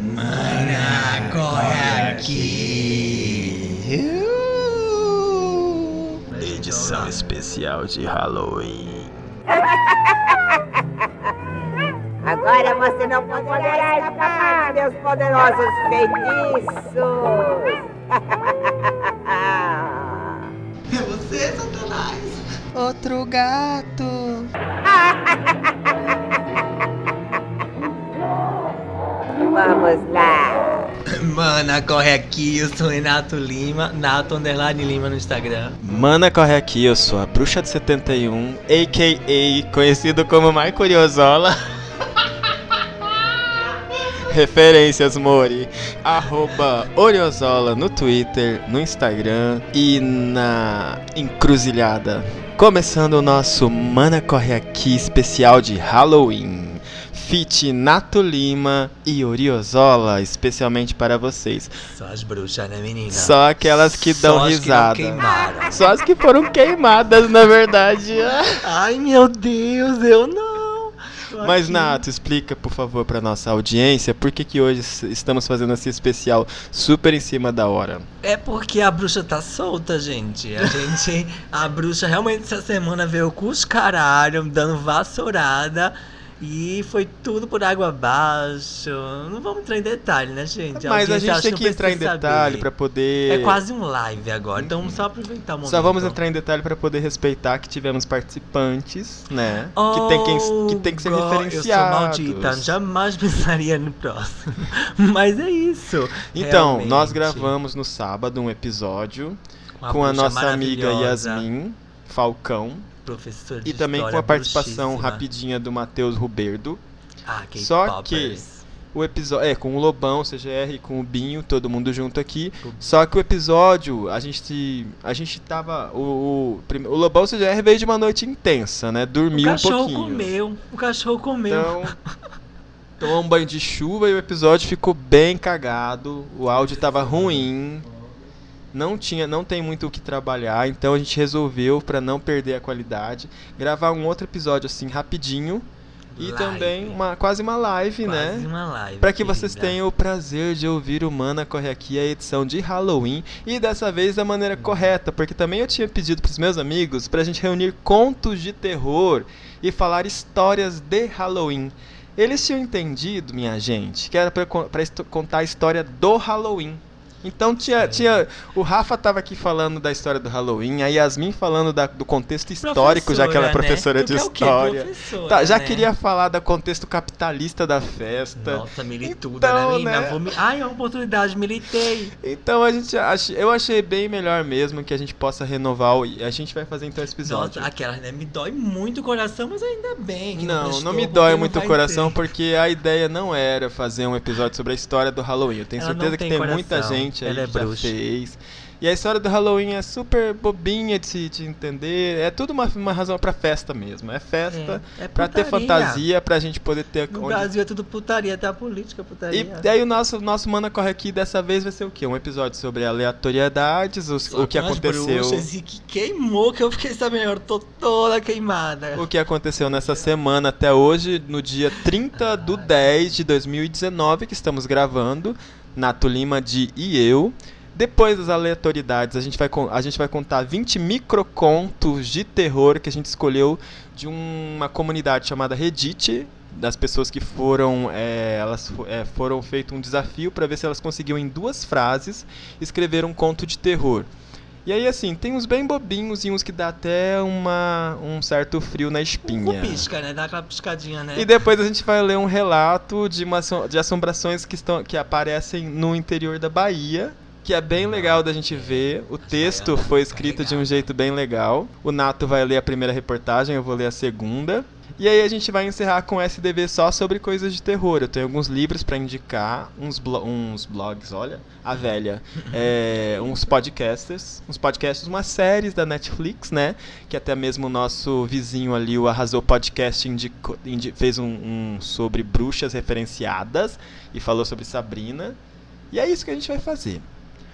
Mana, corre aqui. Edição especial de Halloween. Agora você não poderá escapar meus poderosos feitiços. É você, Satanás. Outro gato. Vamos lá. Mana, corre aqui. Eu sou Renato Lima. Nato Underline Lima no Instagram. Mana, corre aqui, eu sou a Bruxa de 71, a.k.a. conhecido como Mai Curiosola. Referências, Mori. Arroba Oriozola no Twitter, no Instagram e na encruzilhada. Começando o nosso Mana Corre Aqui especial de Halloween. Fit Nato Lima e Oriozola, especialmente para vocês. Só as bruxas, né, menina? Só aquelas que Só dão as risada. Que. Só as que foram queimadas, na verdade. Ai, meu Deus, eu não. Mas. Nato, explica, por favor, para nossa audiência por que, que hoje estamos fazendo esse especial super em cima da hora. É porque a bruxa tá solta, gente. A gente. A bruxa realmente essa semana veio com os caralho, dando vassourada. E foi tudo por água abaixo. Não vamos entrar em detalhe, né, gente? Mas a audiência gente tem que entrar em detalhe para poder. É quase um live agora, então vamos só aproveitar o momento. Só vamos entrar em detalhe para poder respeitar que tivemos participantes, né? que, tem que, que tem que ser Oh, God, referenciados. Eu sou maldita, jamais pensaria no próximo. Mas é isso. Então, realmente. nós gravamos no sábado um episódio com a nossa amiga Yasmin Falcão professora de e também com a participação bruxíssima. rapidinha do Matheus Ruberdo. Ah, Só K-popers. O episódio. É, com o Lobão, CGR, com o Binho, todo mundo junto aqui. O- Só que o episódio, a gente. A gente tava. O, o, o Lobão CGR veio de uma noite intensa, né? O Dormiu um cachorro pouquinho. comeu. O cachorro comeu. Então. Tomou um banho de chuva e o episódio ficou bem cagado. O áudio tava ruim. Não tinha, não tem muito o que trabalhar, então a gente resolveu para não perder a qualidade, gravar um outro episódio assim rapidinho e Live. também uma quase uma live, né? Quase uma live. Para que vocês querida. tenham o prazer de ouvir o Mana Corre Aqui, a edição de Halloween, e dessa vez da maneira correta, porque também eu tinha pedido pros meus amigos pra gente reunir contos de terror e falar histórias de Halloween. Eles tinham entendido, minha gente, que era pra, pra esto- contar a história do Halloween. Então tinha, tinha. O Rafa tava aqui falando da história do Halloween, a Yasmin falando da- do contexto histórico, já que ela é Professora, professora né? de quê? história. Professora, Tá, já né? queria falar do contexto capitalista da festa. Nossa, milituda, Então, né, menina? né? Vou. Ai, é uma oportunidade, militei. Então a gente ach... eu achei bem melhor mesmo que a gente possa renovar o... a gente vai fazer então esse episódio. Nossa, aquela, né? Me dói muito o coração, mas ainda bem. Não, prestou, não me dói não muito o coração ter. porque a ideia não era fazer um episódio sobre a história do Halloween. Eu tenho Ela não certeza que tem tem muita coração. Gente aí Ela é já bruxa. fez. E a história do Halloween é super bobinha de se de entender. É tudo uma, uma razão pra festa mesmo. É festa É, é pra ter fantasia, pra gente poder ter No onde Brasil é tudo putaria, até a política é putaria. E daí o nosso, nosso Mana Corre Aqui dessa vez vai ser o quê? Um episódio sobre aleatoriedades, os- o que aconteceu. bruxas E que queimou, que eu fiquei sabendo, eu tô toda queimada. O que aconteceu nessa semana até hoje, no dia 30 do 10 de 2019, que estamos gravando, Nato Lima de e eu. Depois das aleatoriedades, a gente vai, a gente vai contar 20 microcontos de terror que a gente escolheu de uma comunidade chamada Reddit, das pessoas que foram, é, elas é, foram feito um desafio para ver se elas conseguiam em duas frases escrever um conto de terror. E aí assim, tem uns bem bobinhos e uns que dá até uma, um certo frio na Um espinha. pisca, né? Dá aquela piscadinha, né? E depois a gente vai ler um relato de, uma, de assombrações que, estão, que aparecem no interior da Bahia. Que é bem legal da gente ver. O texto foi escrito de um jeito bem legal. O Nato vai ler a primeira reportagem, eu vou ler a segunda. E aí a gente vai encerrar com SDV só sobre coisas de terror. Eu tenho alguns livros pra indicar, uns, blo- uns blogs, olha, a velha, é, uns podcasters, uns podcasts, umas séries da Netflix, né? Que até mesmo o nosso vizinho ali, o Arrasou Podcast, fez um, um sobre bruxas referenciadas e falou sobre Sabrina. E é isso que a gente vai fazer.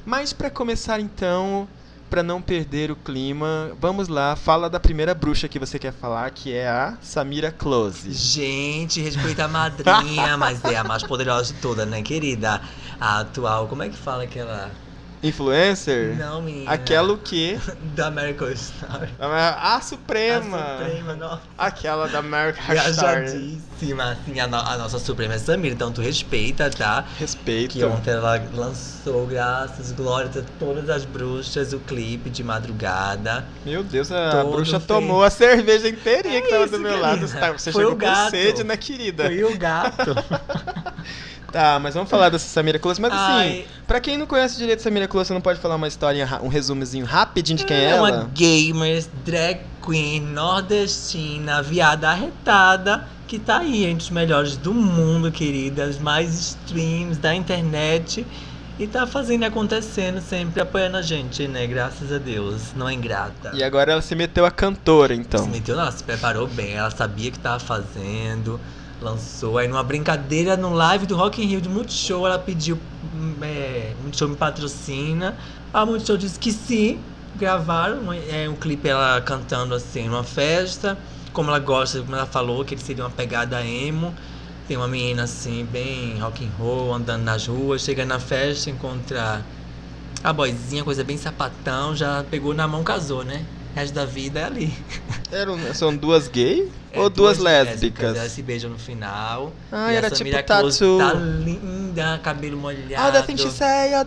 Mas pra começar então, pra não perder o clima, vamos lá, fala da primeira bruxa que você quer falar, que é a Samira Close. Gente, respeita a madrinha, mas é a mais poderosa de todas, né, querida? A atual, como é que fala aquela. Influencer? Não, menina. Aquela o quê? Da American Star. A, a Suprema. A Suprema, nossa. Aquela da American Star. Viajadíssima, assim, a, no- a nossa Suprema é Samira, então tu respeita, tá? Respeito. Que ontem ela lançou, graças, glórias a todas as bruxas, o clipe de madrugada. Meu Deus, a Todo bruxa feio. tomou a cerveja inteirinha É que tava isso, do meu querida. lado. Tá, Você Foi chegou com sede, né, querida? Foi o gato. Tá, mas vamos falar dessa Samira Close. Mas assim, Ai. pra quem não conhece direito Samira Close, você não pode falar uma historinha, ra- um resumozinho rapidinho de quem é, é ela? uma gamer, drag queen, nordestina, viada arretada, que tá aí entre os melhores do mundo, querida, mais streams da internet. E tá fazendo e acontecendo sempre, apoiando a gente, né? Graças a Deus. Não é ingrata. E agora ela se meteu a cantora, então. Se meteu, não, ela se preparou bem, ela sabia o que tava fazendo, lançou. Aí numa brincadeira no live do Rock in Rio de Multishow, ela pediu, hum, é, Multishow me patrocina. A Multishow disse que sim, gravaram é, um clipe ela cantando assim numa festa, como ela gosta, como ela falou, que ele seria uma pegada emo. Tem uma menina assim, bem rock and roll, andando nas ruas, chega na festa, encontra a boizinha, coisa bem sapatão, já pegou na mão, casou, né? O resto da vida é ali. Eram, são duas gay É, ou duas, lésbicas? Elas se beijam no final. Ah, era tipo tatu. Tá linda, cabelo molhado. All the things she say, all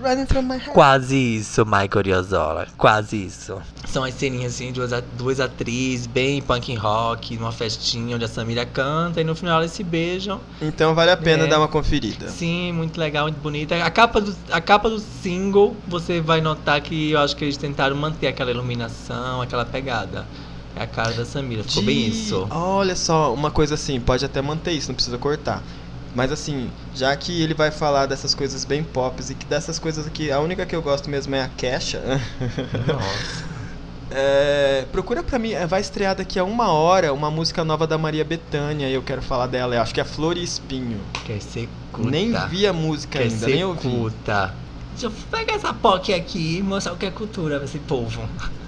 running through my head. Quase isso, Michael Oriozola. Quase isso. São as ceninhas assim, duas, a- duas atrizes, bem punk rock, numa festinha onde a Samira canta e no final elas se beijam. Então vale a pena É. dar uma conferida. Sim, muito legal, muito bonita. A capa, do, a capa do single, você vai notar que eu acho que eles tentaram manter aquela iluminação, aquela pegada. É a cara da Samira, ficou bem De- isso. Olha só, uma coisa assim, pode até manter isso, não precisa cortar. Mas assim, já que ele vai falar dessas coisas bem pops e que dessas coisas aqui, a única que eu gosto mesmo é a Kesha. Nossa. É, procura pra mim, é, vai estrear daqui a uma hora uma música nova da Maria Bethânia e eu quero falar dela. Eu acho que é Flor e Espinho. Quer ser culta. Nem vi a música Quer ainda, ser nem ouvi. culta. Deixa eu pegar essa POC aqui e mostrar o que é cultura pra esse povo.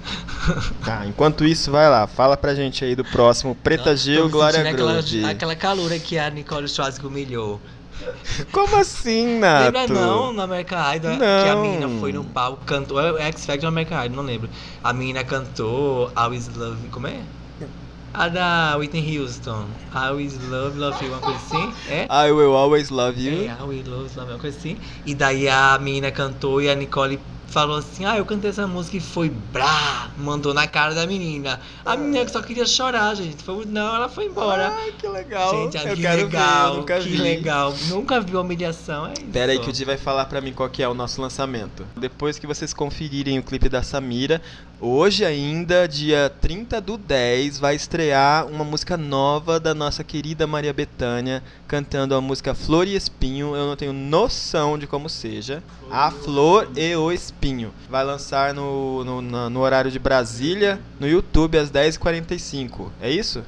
Tá, enquanto isso, vai lá, fala pra gente aí do próximo Preta Gil, Glória aquela, Groove. aquela calura que a Nicole Strauss humilhou. Como assim, Nato? Lembra não, no American Idol, que a Não. menina foi no palco, cantou, é X Factor ou American Idol, não lembro. A menina cantou Always Love, como é? A da Whitney Houston. Always Love, Love You, uma coisa assim, é? I will always love you. É, Always Love, Love, uma coisa assim. E daí a menina cantou e a Nicole falou assim, ah, eu cantei essa música e foi brá, mandou na cara da menina. A menina que só queria chorar, gente. Foi, não, ela foi embora. Ai, que legal. Gente, ah, eu que legal, ver, que vi. legal. Nunca viu humilhação, é isso. Pera aí que o Di vai falar pra mim qual que é o nosso lançamento. Depois que vocês conferirem o clipe da Samira, hoje ainda, dia 30 do 10, vai estrear uma música nova da nossa querida Maria Bethânia, cantando a música Flor e Espinho. Eu não tenho noção de como seja. A Flor e o Espinho. Vai lançar no, no, na- no horário de Brasília, no YouTube, às 10h45. É isso?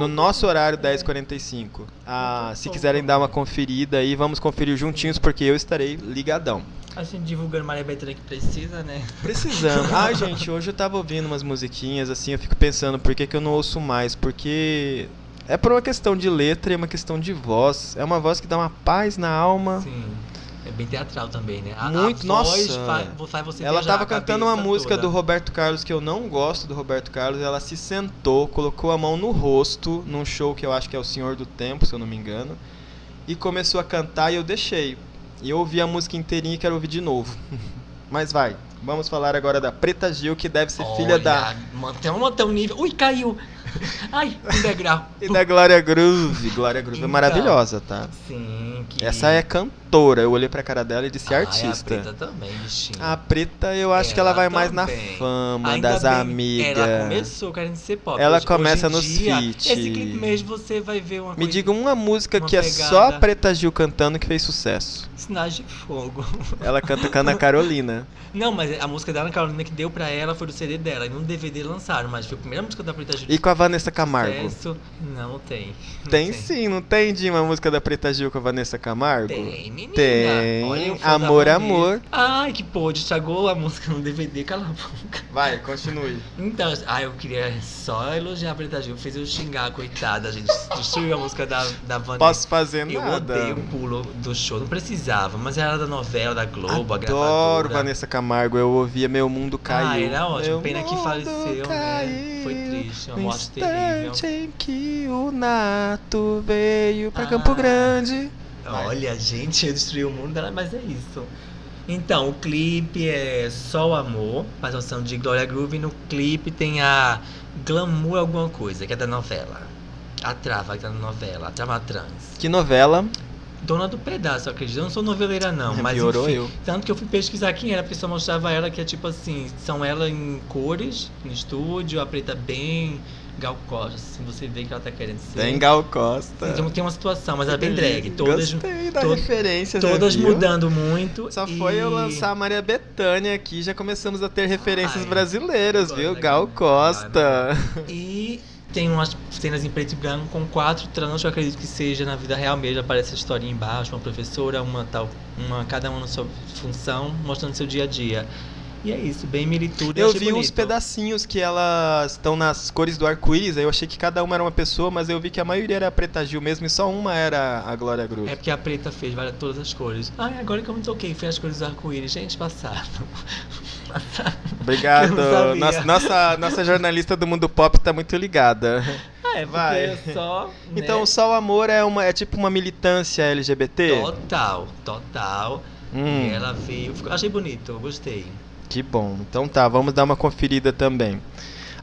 No nosso horário, 10h45. Ah, se quiserem dar uma conferida aí, vamos conferir juntinhos, porque eu estarei ligadão. A gente divulgando Maria Bethânia que precisa, né? Precisamos. Ai, gente, hoje eu tava ouvindo umas musiquinhas, assim, eu fico pensando, por que, que eu não ouço mais? Porque é por uma questão de letra e uma questão de voz. É uma voz que dá uma paz na alma. Sim. É bem teatral também, né? A, Muito, a nossa. Faz, faz você Ela viajar tava a cantando uma música toda. do Roberto Carlos que eu não gosto do Roberto Carlos. Ela se sentou, colocou a mão no rosto num show que eu acho que é o Senhor do Tempo, se eu não me engano, e começou a cantar e eu deixei. E eu ouvi a música inteirinha e quero ouvir de novo. Mas vai, vamos falar agora da Preta Gil, que deve ser filha da Olha, Mantém, mantém um nível. Ui, caiu! Ai, um degrau. e da Glória Groove. Glória Groove é Então. maravilhosa, tá? Sim, que. Essa é cantora. Eu olhei pra cara dela e disse Ah, artista. É a preta também, bichinho. A preta eu acho que ela Ela vai mais na também. fama Ainda das bem, amigas. Ela começou querendo ser pop. Ela Hoje- começa hoje nos dia, feat. Esse clipe mesmo você vai ver uma Me coisa. diga uma música uma que é pegada. só a Preta Gil cantando que fez sucesso. Sinais de fogo. Ela canta com a Ana Carolina. Não, mas a música da Ana Carolina que deu pra ela foi do CD dela. E no DVD lançaram, mas foi a primeira música da Preta Gil. E com a Vanessa Camargo? Sucesso, não tem. Não Tem sim, não tem de uma música da Preta Gil com a Vanessa Camargo? Tem, menina. Tem. Olha, eu Amor, amor. Ai, que pôde, estragou a música no DVD, cala a boca. Vai, continue. Então, ah, eu queria só elogiar a Preta Gil, fez eu xingar, coitada, gente. Destruiu a música da, da Vanessa. Posso fazer Eu nada. odeio o pulo do show, não precisava, mas era da novela, da Globo, a Adoro gravadora. Vanessa Camargo, eu ouvia Meu Mundo Caiu. Ah, era ótimo, Meu pena que mundo faleceu, né? caiu Foi triste, uma morte terrível. em que o Nato veio pra Ah. Campo Grande. Vai. Olha, gente, eu destruí o mundo dela, mas é isso. Então, o clipe é Só o Amor, participação de Gloria Groove. E no clipe tem a Glamour Alguma Coisa, que é da novela. A Trava, que tá na novela, a Trava Trans. Que novela? Dona do pedaço, eu acredito. Eu não sou noveleira, não. Mas Piorou enfim, eu. Tanto que eu fui pesquisar quem era, porque só mostrava ela que é tipo assim, são ela em cores no estúdio, a preta bem Gal Costa, assim, você vê que ela tá querendo ser. Tem Gal Costa. Então, tem uma situação, mas ela é bem drag. Todas, Gostei da to- referência, todas mudando muito. Só e- foi eu lançar a Maria Bethânia aqui, já começamos a ter referências Ai, brasileiras, viu? Gal Costa. E tem umas cenas em preto e branco com quatro trans, que eu acredito que seja na vida real mesmo. Aparece a historinha embaixo, uma professora, uma tal, uma, cada uma na sua função, mostrando seu dia a dia. E é isso, bem militude. Eu vi uns bonito. pedacinhos que elas estão nas cores do arco-íris, aí eu achei que cada uma era uma pessoa, mas eu vi que a maioria era a Preta Gil mesmo e só uma era a Glória Groove. É porque a preta fez várias, todas as cores. Ai, agora que eu me toquei, fez as cores do arco-íris. Gente, passaram. passaram. Obrigado. Nossa, nossa, nossa jornalista do mundo pop tá muito ligada. Ah, é Vai. é só. né? Então, só o amor é uma é tipo uma militância LGBT? Total, total. Hum, E ela veio. Achei bonito, gostei. Que bom. Então tá, vamos dar uma conferida também.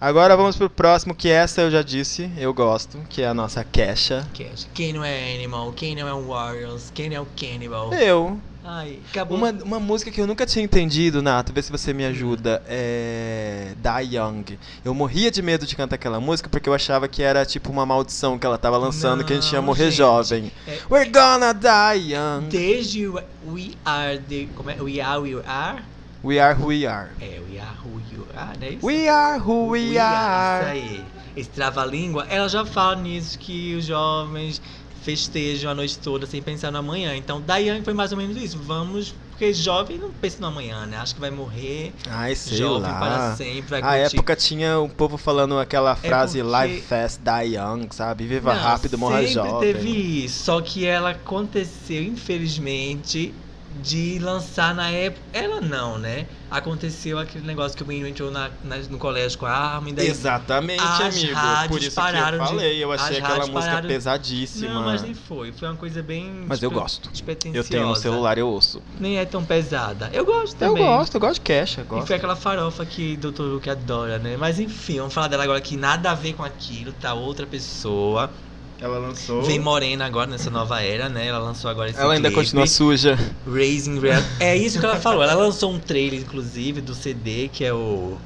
Agora vamos pro próximo, que essa eu já disse, eu gosto, que é a nossa Kesha. Cash. Quem não é Animal? Quem não é Warriors? Quem não é o Cannibal? Eu. Ai, acabou. Uma, uma música que eu nunca tinha entendido, Nato, vê se você me ajuda, é Die Young. Eu morria de medo de cantar aquela música porque eu achava que era tipo uma maldição que ela tava lançando, que a gente ia Não, morrer gente. jovem. É- We're gonna die young. Desde We Are the. Como é? We Are, We Are? We are who we are. É, We Are Who You Are, não é isso? We are who we, are. Isso aí. Esse trava-língua, ela já fala nisso que os jovens festejam a noite toda sem pensar no amanhã. Então, Diane foi mais ou menos isso. Vamos. Porque jovem não pensa no amanhã, né? Acho que vai morrer. Ai, sei jovem lá. para sempre, vai A curtir. época tinha o povo falando aquela frase É porque- Live Fast, Die Young, sabe? Viva Não, rápido, morra sempre jovem. teve isso, só que ela aconteceu, infelizmente, de lançar na época. Ela não, né? Aconteceu aquele negócio que o menino entrou na, na- no colégio com a arma e daí. Exatamente, As amigo. rádios Por isso que eu de- falei. Eu achei aquela música pararam- pesadíssima. Não, mas nem foi. Foi uma coisa bem. Mas eu gosto. Eu tenho no celular, eu ouço. Nem é tão pesada. Eu gosto Eu também. gosto, eu gosto de. E Gosto. foi aquela farofa que o Dr. Luke adora, né? Mas enfim, vamos falar dela agora que nada a ver com aquilo, tá outra pessoa. Ela lançou. Vem morena agora nessa nova era, né? Ela lançou agora esse Ela ainda clipe, continua suja. Raising Real. É isso que ela falou. Ela lançou um trailer, inclusive, do CD, que é o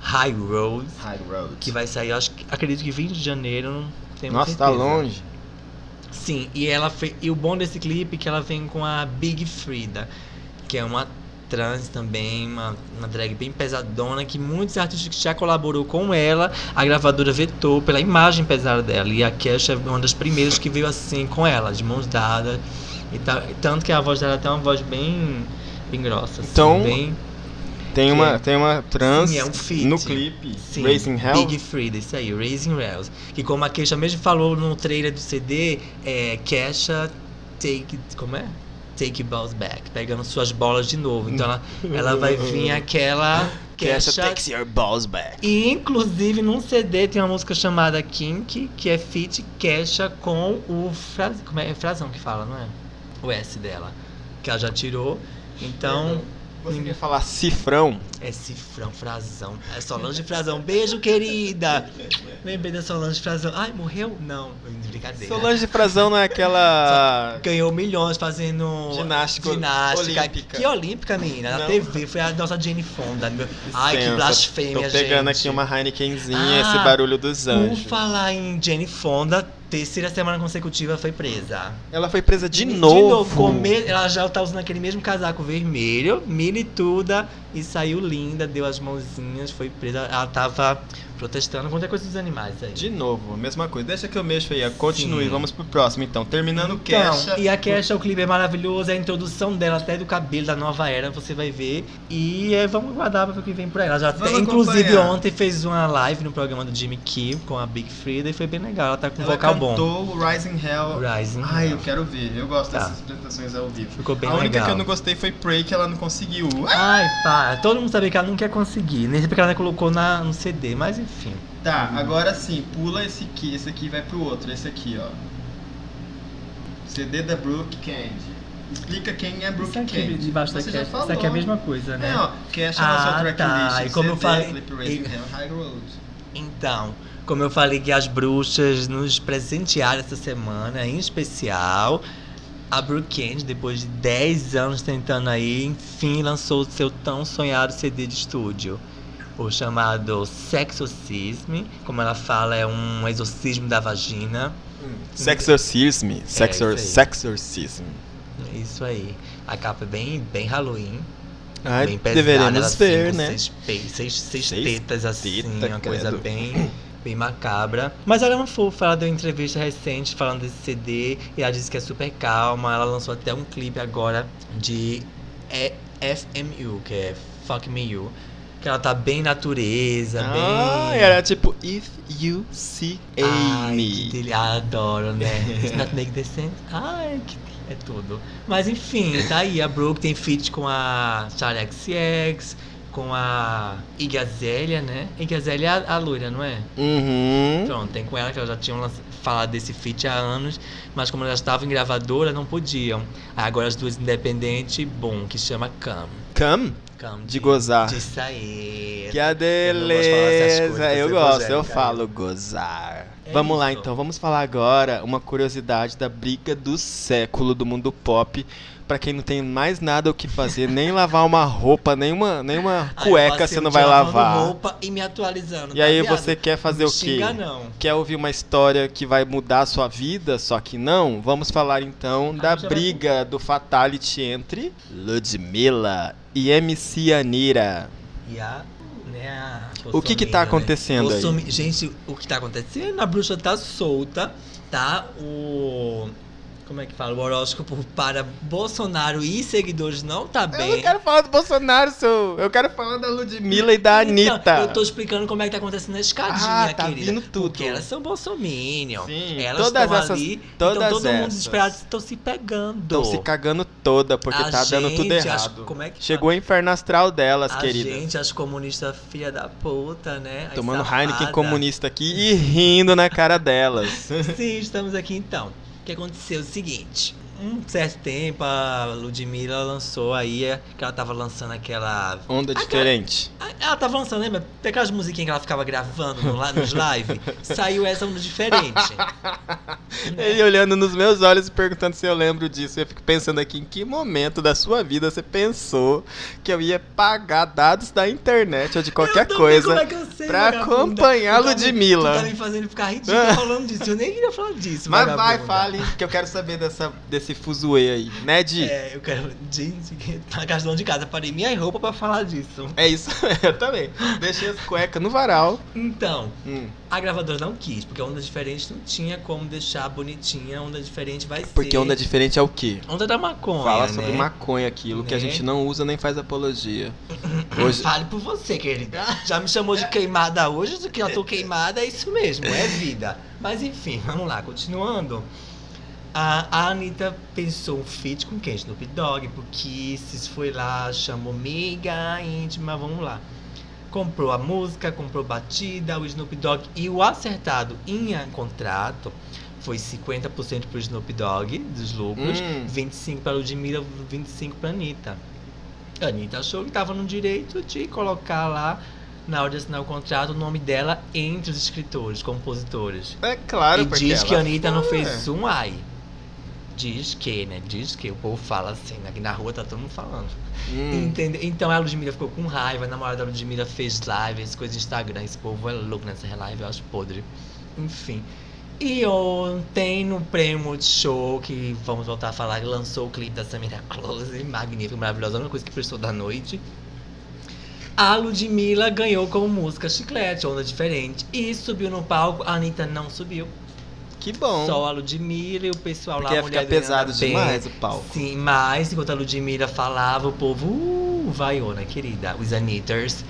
High Road, High Road. que vai sair, acho que acredito que 20 de janeiro, não tenho Nossa, tá certeza. longe. Sim, e ela fe... e o bom desse clipe é que ela vem com a Big Frida, que é uma trans também, uma, uma drag bem pesadona, que muitos artistas que já colaborou com ela, a gravadora vetou pela imagem pesada dela. E a Kesha é uma das primeiras que veio assim com ela, de mãos dadas. E ta- tanto que a voz dela tem uma voz bem, bem grossa. assim, Então, bem, Tem Que uma, é- tem uma trans Sim, é um feat. no clipe. Sim, Raising Hell. Big Frida, isso aí, Raising Hells. Que como a Kesha mesmo falou no trailer do CD, é Kesha Take. Como é? Take Balls Back, pegando suas bolas de novo. Então ela, ela vai vir aquela. Kesha. takes your balls back. E inclusive num CD tem uma música chamada Kink, que é feat Kesha com o Fraz, como é? é Frazão que fala, não é? O S dela. Que ela já tirou. Então. Você quer falar cifrão? É cifrão, frazão. É Solange Frazão. Beijo, querida. Lembrei da Solange Frazão. Ai, morreu? Não, brincadeira. Solange Frazão não é aquela. Ganhou milhões fazendo Ginástica ginástica. olímpica. Que olímpica, menina? Na. TV. Foi a nossa Jane Fonda. meu. Ai, que blasfêmia, Tô pegando gente. aqui uma Heinekenzinha, Ah, esse barulho dos anjos. falar em Jane Fonda, terceira semana consecutiva foi presa. Ela foi presa de, De novo. come- Ela já tá usando aquele mesmo casaco vermelho, milituda, e saiu linda, deu as mãozinhas, foi presa. Ela tava protestando contra a coisa dos animais aí. De novo, a mesma coisa. Deixa que eu mexo aí. Continue, Sim. vamos pro próximo então. Terminando o Então, Kesha. e a Kesha, o clipe é maravilhoso, a introdução dela até do cabelo da nova era, você vai ver. E é, vamos aguardar pra ver o que vem por aí. Ela já tem, inclusive ontem fez uma live no programa do Jimmy Kimmel com a Big Frida e foi bem legal. Ela tá com Ela vocal bom. cantou o Rising Hell. Rising Ai, Hell. eu quero ver. Eu gosto Tá. dessas apresentações ao vivo. Ficou bem a única legal. que eu não gostei foi Prey, que ela não conseguiu. Ai, pá, todo mundo sabia que ela não quer conseguir, nem porque ela não colocou na, no CD, mas enfim. Tá, agora sim, pula esse aqui, esse aqui vai pro outro, esse aqui, ó. CD da Brooke Candy. Explica quem é Brooke Isso aqui Candy. debaixo da Você falou. isso aqui é a mesma coisa, né? É, ó, Kesha Ah, na sua tá, tracklist, e como eu falei- Hell, High Road. Então, como eu falei que as bruxas nos presentearam essa semana, em especial, a Brooke Candy, depois de 10 anos tentando aí, enfim lançou o seu tão sonhado CD de estúdio. O chamado Sexorcism, como ela fala, é um exorcismo da vagina. Sexor, É, sexorcism. É Isso aí. A capa é bem, bem Halloween. Ai, bem pesada, deveremos assim, ver, com né? Seis, seis, seis Seis tetas assim, teta, uma coisa credo. bem, bem macabra. Mas ela é uma fofa, ela deu uma entrevista recente falando desse CD e ela disse que é super calma. Ela lançou até um clipe agora de FMU, que é Fuck Me You. Que ela tá bem natureza, Ah, bem. era tipo If You See Ai, Amy. que dele... Adoro, né? It's not make the sense. Ai, que é tudo. Mas enfim, tá aí. A Brooke tem feat com a Charlie XX, com a Iggy Azalea, né? Iggy Azalea é a, a loira, não é? Uhum. Pronto, tem com ela que elas já tinham falado desse feat há anos, mas como elas estavam em gravadora, não podiam. Aí agora as duas independentes, bom, que chama Cam. Come de gozar. De sair. Que a Eu beleza. Eu você gosto, eu falo gozar. É vamos lá isso. então, vamos falar agora uma curiosidade da briga do século do mundo pop. Pra quem não tem mais nada o que fazer, nem lavar uma roupa, nem uma, nem uma Aí eu cueca você não vai lavar. roupa e me atualizando. E tá, aí viado? você quer fazer Não o quê? xinga, não. Quer ouvir uma história que vai mudar a sua vida, só que não? Vamos falar então da Ah, vai- briga do Fatality entre Ludmilla e MC Anira. E a, né, O que que tá né? acontecendo aí? Bolsomi- Gente, o que tá acontecendo? A bruxa tá solta, tá? O. Como é que fala? O horóscopo para Bolsonaro e seguidores não tá Eu bem. não quero falar do Bolsonaro, seu. Eu quero falar da Ludmilla e da Anitta. Então, eu tô explicando como é que tá acontecendo a escadinha, Ah, tá querida. vindo tudo. Porque elas são bolsominion. Sim, elas todas estão essas- ali. todas então todo mundo essas. desesperado estão se pegando. Estão se cagando toda porque A tá dando tudo gente, as- errado. como é que Chegou a inferno astral delas, a querida. gente, as comunistas filha da puta, né? As Tomando safadas. Heineken comunista aqui e rindo na cara delas. Sim, estamos aqui então. Que aconteceu o seguinte. Um certo tempo a Ludmilla lançou aí, é, que ela tava lançando aquela. Onda diferente. Ah, Ela tava lançando, lembra? Aquelas musiquinhas que ela ficava gravando no, nos live. Saiu essa onda diferente. Ele olhando nos meus olhos e perguntando se eu lembro disso. Eu fico pensando aqui em que momento da sua vida você pensou que eu ia pagar dados da internet ou de qualquer coisa como é que eu sei, pra acompanhar me- Ludmilla. Tu tá me fazendo ficar ridículo falando disso. Eu nem queria falar disso. Mas vai, fale, que eu quero saber dessa, desse fuzuê aí. Né, Di? É, eu quero. Gente, tá gastando de casa. Parei minha roupa pra falar disso. É isso, eu também. Deixei as cuecas no varal. Então, Hum, a gravadora não quis, porque a onda diferente não tinha como deixar bonitinha. A onda diferente vai ser. porque onda diferente é o quê? Onda da maconha. Fala né? sobre maconha, aquilo que a Né? gente não usa nem faz apologia. Hoje, Fale por você, querida. Já me chamou de queimada hoje, do que eu tô queimada, é isso mesmo, é vida. Mas enfim, vamos lá, continuando. A, a Anitta pensou um feat com quem? Snoop Dogg, porque se foi lá, chamou amiga íntima, vamos lá. Comprou a música, comprou batida, o Snoop Dogg e o acertado em contrato foi 50% pro Snoop Dogg dos lucros, Hum. 25 para Ludmilla, 25 para Anitta. A Anitta achou que estava no direito de colocar lá, na hora de assinar o contrato, o nome dela entre os escritores, compositores. é claro, e diz que a Anitta não foi. fez um ai. Diz que, né? Diz que o povo fala assim, aqui na rua tá todo mundo falando. Hum. Entende? Então a Ludmilla ficou com raiva, a namorada da Ludmilla fez lives, coisas no Instagram, esse povo é louco nessa live, eu acho podre. Enfim. E ontem, no prêmio Multishow, que vamos voltar a falar, lançou o clipe da Samira Close, magnífico, maravilhosa, a única coisa que prestou da noite. A Ludmilla ganhou com música Chiclete, onda diferente. E subiu no palco, a Anitta não subiu. Que bom. Só a Ludmilla e o pessoal Porque lá, ia a ficar pesado Bem. demais o palco. Sim, mas enquanto a Ludmilla falava, o povo uh, vaiou, né, querida? Os Anitters,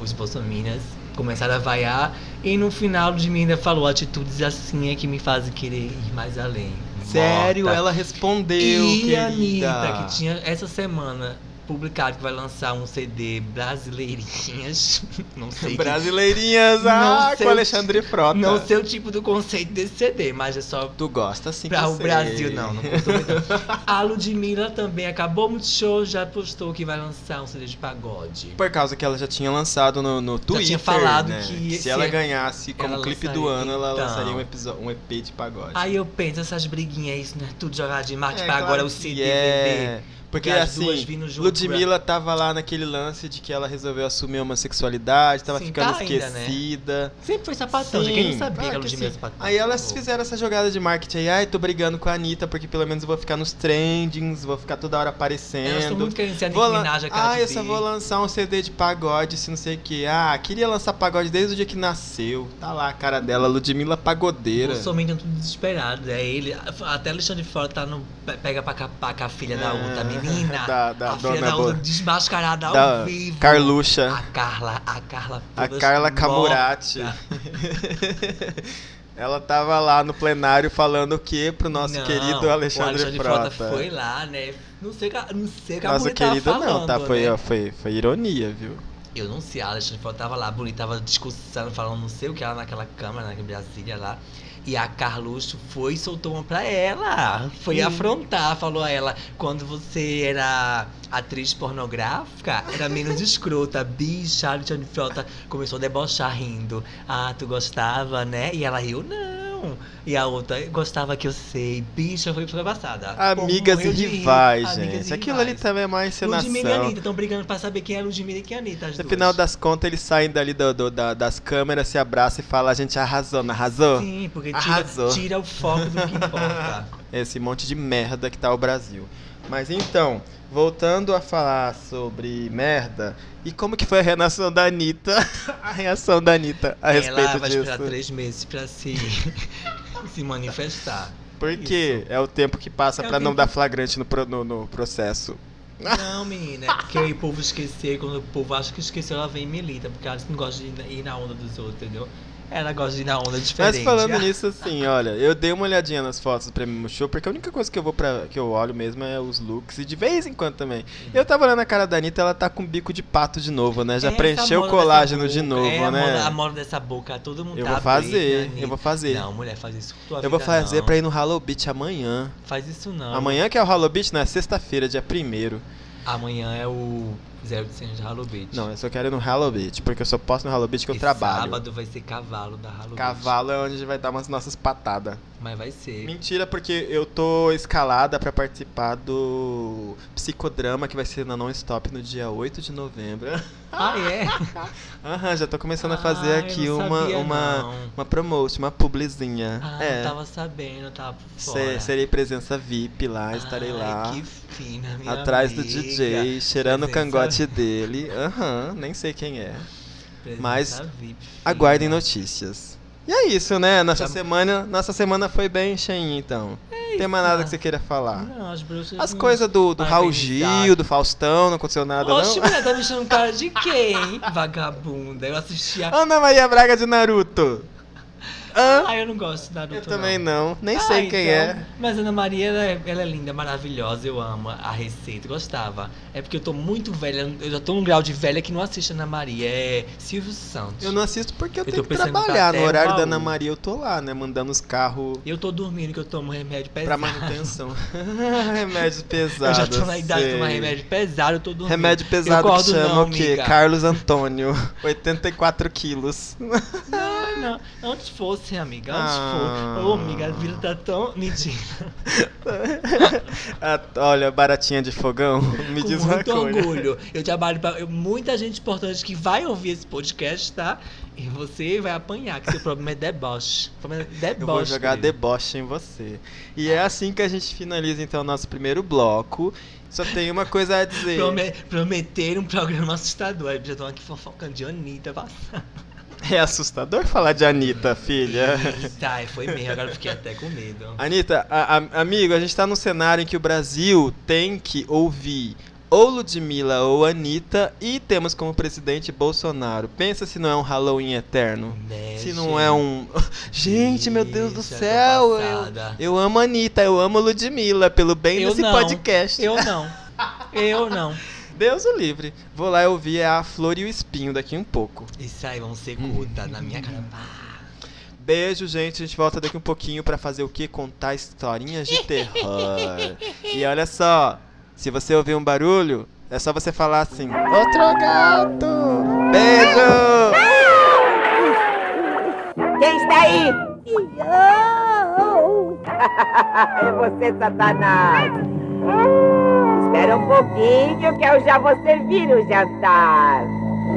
os bolsominions começaram a vaiar. E no final, a Ludmilla falou atitudes assim é que me fazem querer ir mais além. Sério, Morta. ela respondeu, E querida. a Anitta, que tinha essa semana publicado que vai lançar um CD Brasileirinhas. Não sei. que- Brasileirinhas, Não ah, sei com o Alexandre Frota. Não sei o tipo do conceito desse CD, mas é só Tu gosta sim Pra que o sei. Brasil, não, não curto muito. A Ludmilla também acabou muito show, já postou que vai lançar um CD de pagode. Por causa que ela já tinha lançado no, no Twitter, tinha falado né? que se se ela é- ganhasse como ela clipe do lançaria, ano, ela então. lançaria um, episo- um EP de pagode. Aí eu penso, essas briguinhas, isso não é tudo jogado de marketing É, pra claro agora o que CD é. Porque as duas assim, vindo junto Ludmilla tava lá naquele lance de que ela resolveu assumir a homossexualidade, tava Sim, ficando tá ainda, né? esquecida. Sempre foi sapatão, já quem não sabia claro que a Ludmilla é sim. sapatão. Aí elas fizeram essa jogada de marketing aí, ai, tô brigando com a Anitta porque pelo menos eu vou ficar nos trendings, vou ficar toda hora aparecendo. estão muito querendo ser a Vou Nicki lan- ah, eu só vou lançar um CD de pagode, se não sei o que. Ah, queria lançar pagode desde o dia que nasceu. Tá lá a cara dela, Ludmilla Pagodeira. Os homens estão tudo desesperados. É ele. Até Alexandre de Fora tá no. Pega pra capar com a filha da outra Ah, menina. da- da a dona da outra Bo- desmascarada ao da vivo. Carluxa. A Carla, a Carla. A Carla. Camurati. Ela tava lá no plenário falando o que pro nosso Não, querido Alexandre, Alexandre Frota. foi lá, né? Não sei, o que- não sei que a querido falando, não, tá? Foi, né? ó, foi, foi ironia, viu? Eu não sei, a Alexandre Frota tava lá, bonita, tava discussando, falando não sei o que ela naquela câmara, naquela Brasília lá. E a Carluxo foi e soltou uma pra ela. Foi Sim. afrontar, falou a ela, quando você era atriz pornográfica, era menos escrota. Bicha, a Alexandre Frota começou a debochar rindo. Ah, tu gostava, né? E ela riu, não. E a outra, gostava que eu sei. Bicha, foi, foi passada. Amigas e rivais, Amigas gente. e Aquilo ali rivais. também é mais encenação. Ludmilla e Anitta estão brigando pra saber quem é Ludmilla e quem é Anitta. No duas. final das contas, eles saem dali do, do- da- das câmeras, se abraçam e falam, a gente arrasou, não arrasou? Sim, porque Arrasou. tira, tira o foco do que importa. Esse monte de merda que tá o Brasil. Mas então, voltando a falar sobre merda, e como que foi a reação da Anitta? a reação da Anitta a Ela respeito vai disso. esperar três meses pra se, se manifestar. Porque é o tempo que passa É o pra não dar flagrante no, no- no processo. Não, menina, é porque o povo esquecer, quando o povo acha que esqueceu, ela vem e milita, porque ela não gosta de ir na onda dos outros, entendeu? Ela gosta de ir na onda diferente. Mas falando nisso, assim, olha, eu dei uma olhadinha nas fotos do Prêmio Show, porque a única coisa que eu vou para que eu olho mesmo é os looks, e de vez em quando também. Eu tava olhando a cara da Anitta, ela tá com bico de pato de novo, né? Já Essa preencheu o colágeno de boca, novo, é, a né? moda- A moda dessa boca, todo mundo Eu tá vou fazer, Britney. eu vou fazer. Não, mulher, faz isso com tua Eu vou fazer não. pra ir no Hello Beach amanhã. Faz isso não. Amanhã que é o Hello Beach, não, é sexta-feira, dia 1 Amanhã é o 0800 de Halo Beach. Não, eu só quero ir no Hello Beach, porque eu só posso no Hello Beach que eu E trabalho. sábado vai ser cavalo da Halo Beach. Cavalo é onde a gente vai dar umas nossas patadas. Mas vai ser. Mentira, porque eu tô escalada pra participar do psicodrama que vai ser na Non-Stop no dia 8 de novembro. Ah, é? Aham, já tô começando a fazer Ah, aqui uma, sabia, uma, não. uma promotion, uma publizinha. Ah, é. não tava sabendo, tava por Se- fora. serei presença VIP lá, estarei lá. que fina, minha Atrás do amiga. DJ, cheirando o cangote dele. Aham, nem sei quem é. presença mas VIP, Aguardem notícias. E é isso, né? Nossa Já- semana, nossa semana foi bem cheinha, então. Tem mais nada que você queira falar. Não, as bruxas. As coisas do, do Raul. Gil, do Faustão, não aconteceu nada, Oxe, não? mulher, tá mexendo cara de quem? Vagabunda. Eu assisti a. Ana Maria Braga de Naruto. Ah, eu não gosto da Naruto. Eu também não, nem sei Ah, quem então. é. Mas a Ana Maria, ela é, ela é linda, maravilhosa. Eu amo a receita, gostava. É porque eu tô muito velha, eu já tô num grau de velha que não assiste a Ana Maria. É Silvio Santos. Eu não assisto porque eu, Eu tenho que trabalhar. No horário da Ana. Maria eu tô lá, né? Mandando os carros Eu tô dormindo que eu tomo remédio pesado. pra manutenção. Remédios Eu pesados. já tô na idade de tomar sei. remédio pesado, eu tô dormindo. Remédio Eu pesado que acordo chama não, o quê? amiga. Carlos Antônio, 84 quilos. Ai, Não, antes fosse, amiga. Antes Ah. fosse. Ô, amiga, a vida tá tão. Mentira. Ah, olha, baratinha de fogão, me Com diz uma muito coisa. orgulho. Eu trabalho pra eu- muita gente importante que vai ouvir esse podcast, tá? E você vai apanhar, que seu problema é deboche. O problema é deboche. Eu vou jogar deboche em você. E é assim que a gente finaliza então o nosso primeiro bloco. Só tem uma coisa a dizer. Prome prometer um programa assustador. Aí já estão aqui fofocando de Anitta passando. É assustador falar de Anitta, filha. Tá, foi mesmo, agora fiquei até com medo. Anitta, a- a- amigo, a gente tá num cenário em que o Brasil tem que ouvir ou Ludmilla ou Anitta e temos como presidente Bolsonaro. Pensa se não é um Halloween eterno. Né, Se não é um. Gente, meu Deus do céu! Eu, eu amo Anitta, eu amo Ludmilla, pelo bem Eu desse não. podcast. Eu não. Eu não. Deus o livre. Vou lá ouvir a Flor e o Espinho daqui um pouco. Isso aí, vão ser curta na minha cara. Beijo, gente. A gente volta daqui um pouquinho pra fazer o quê? Contar historinhas de terror. e olha só, se você ouvir um barulho, é só você falar assim: Outro gato! Beijo! Quem está aí? é você, Satanás. Espera um pouquinho que eu já vou servir o jantar.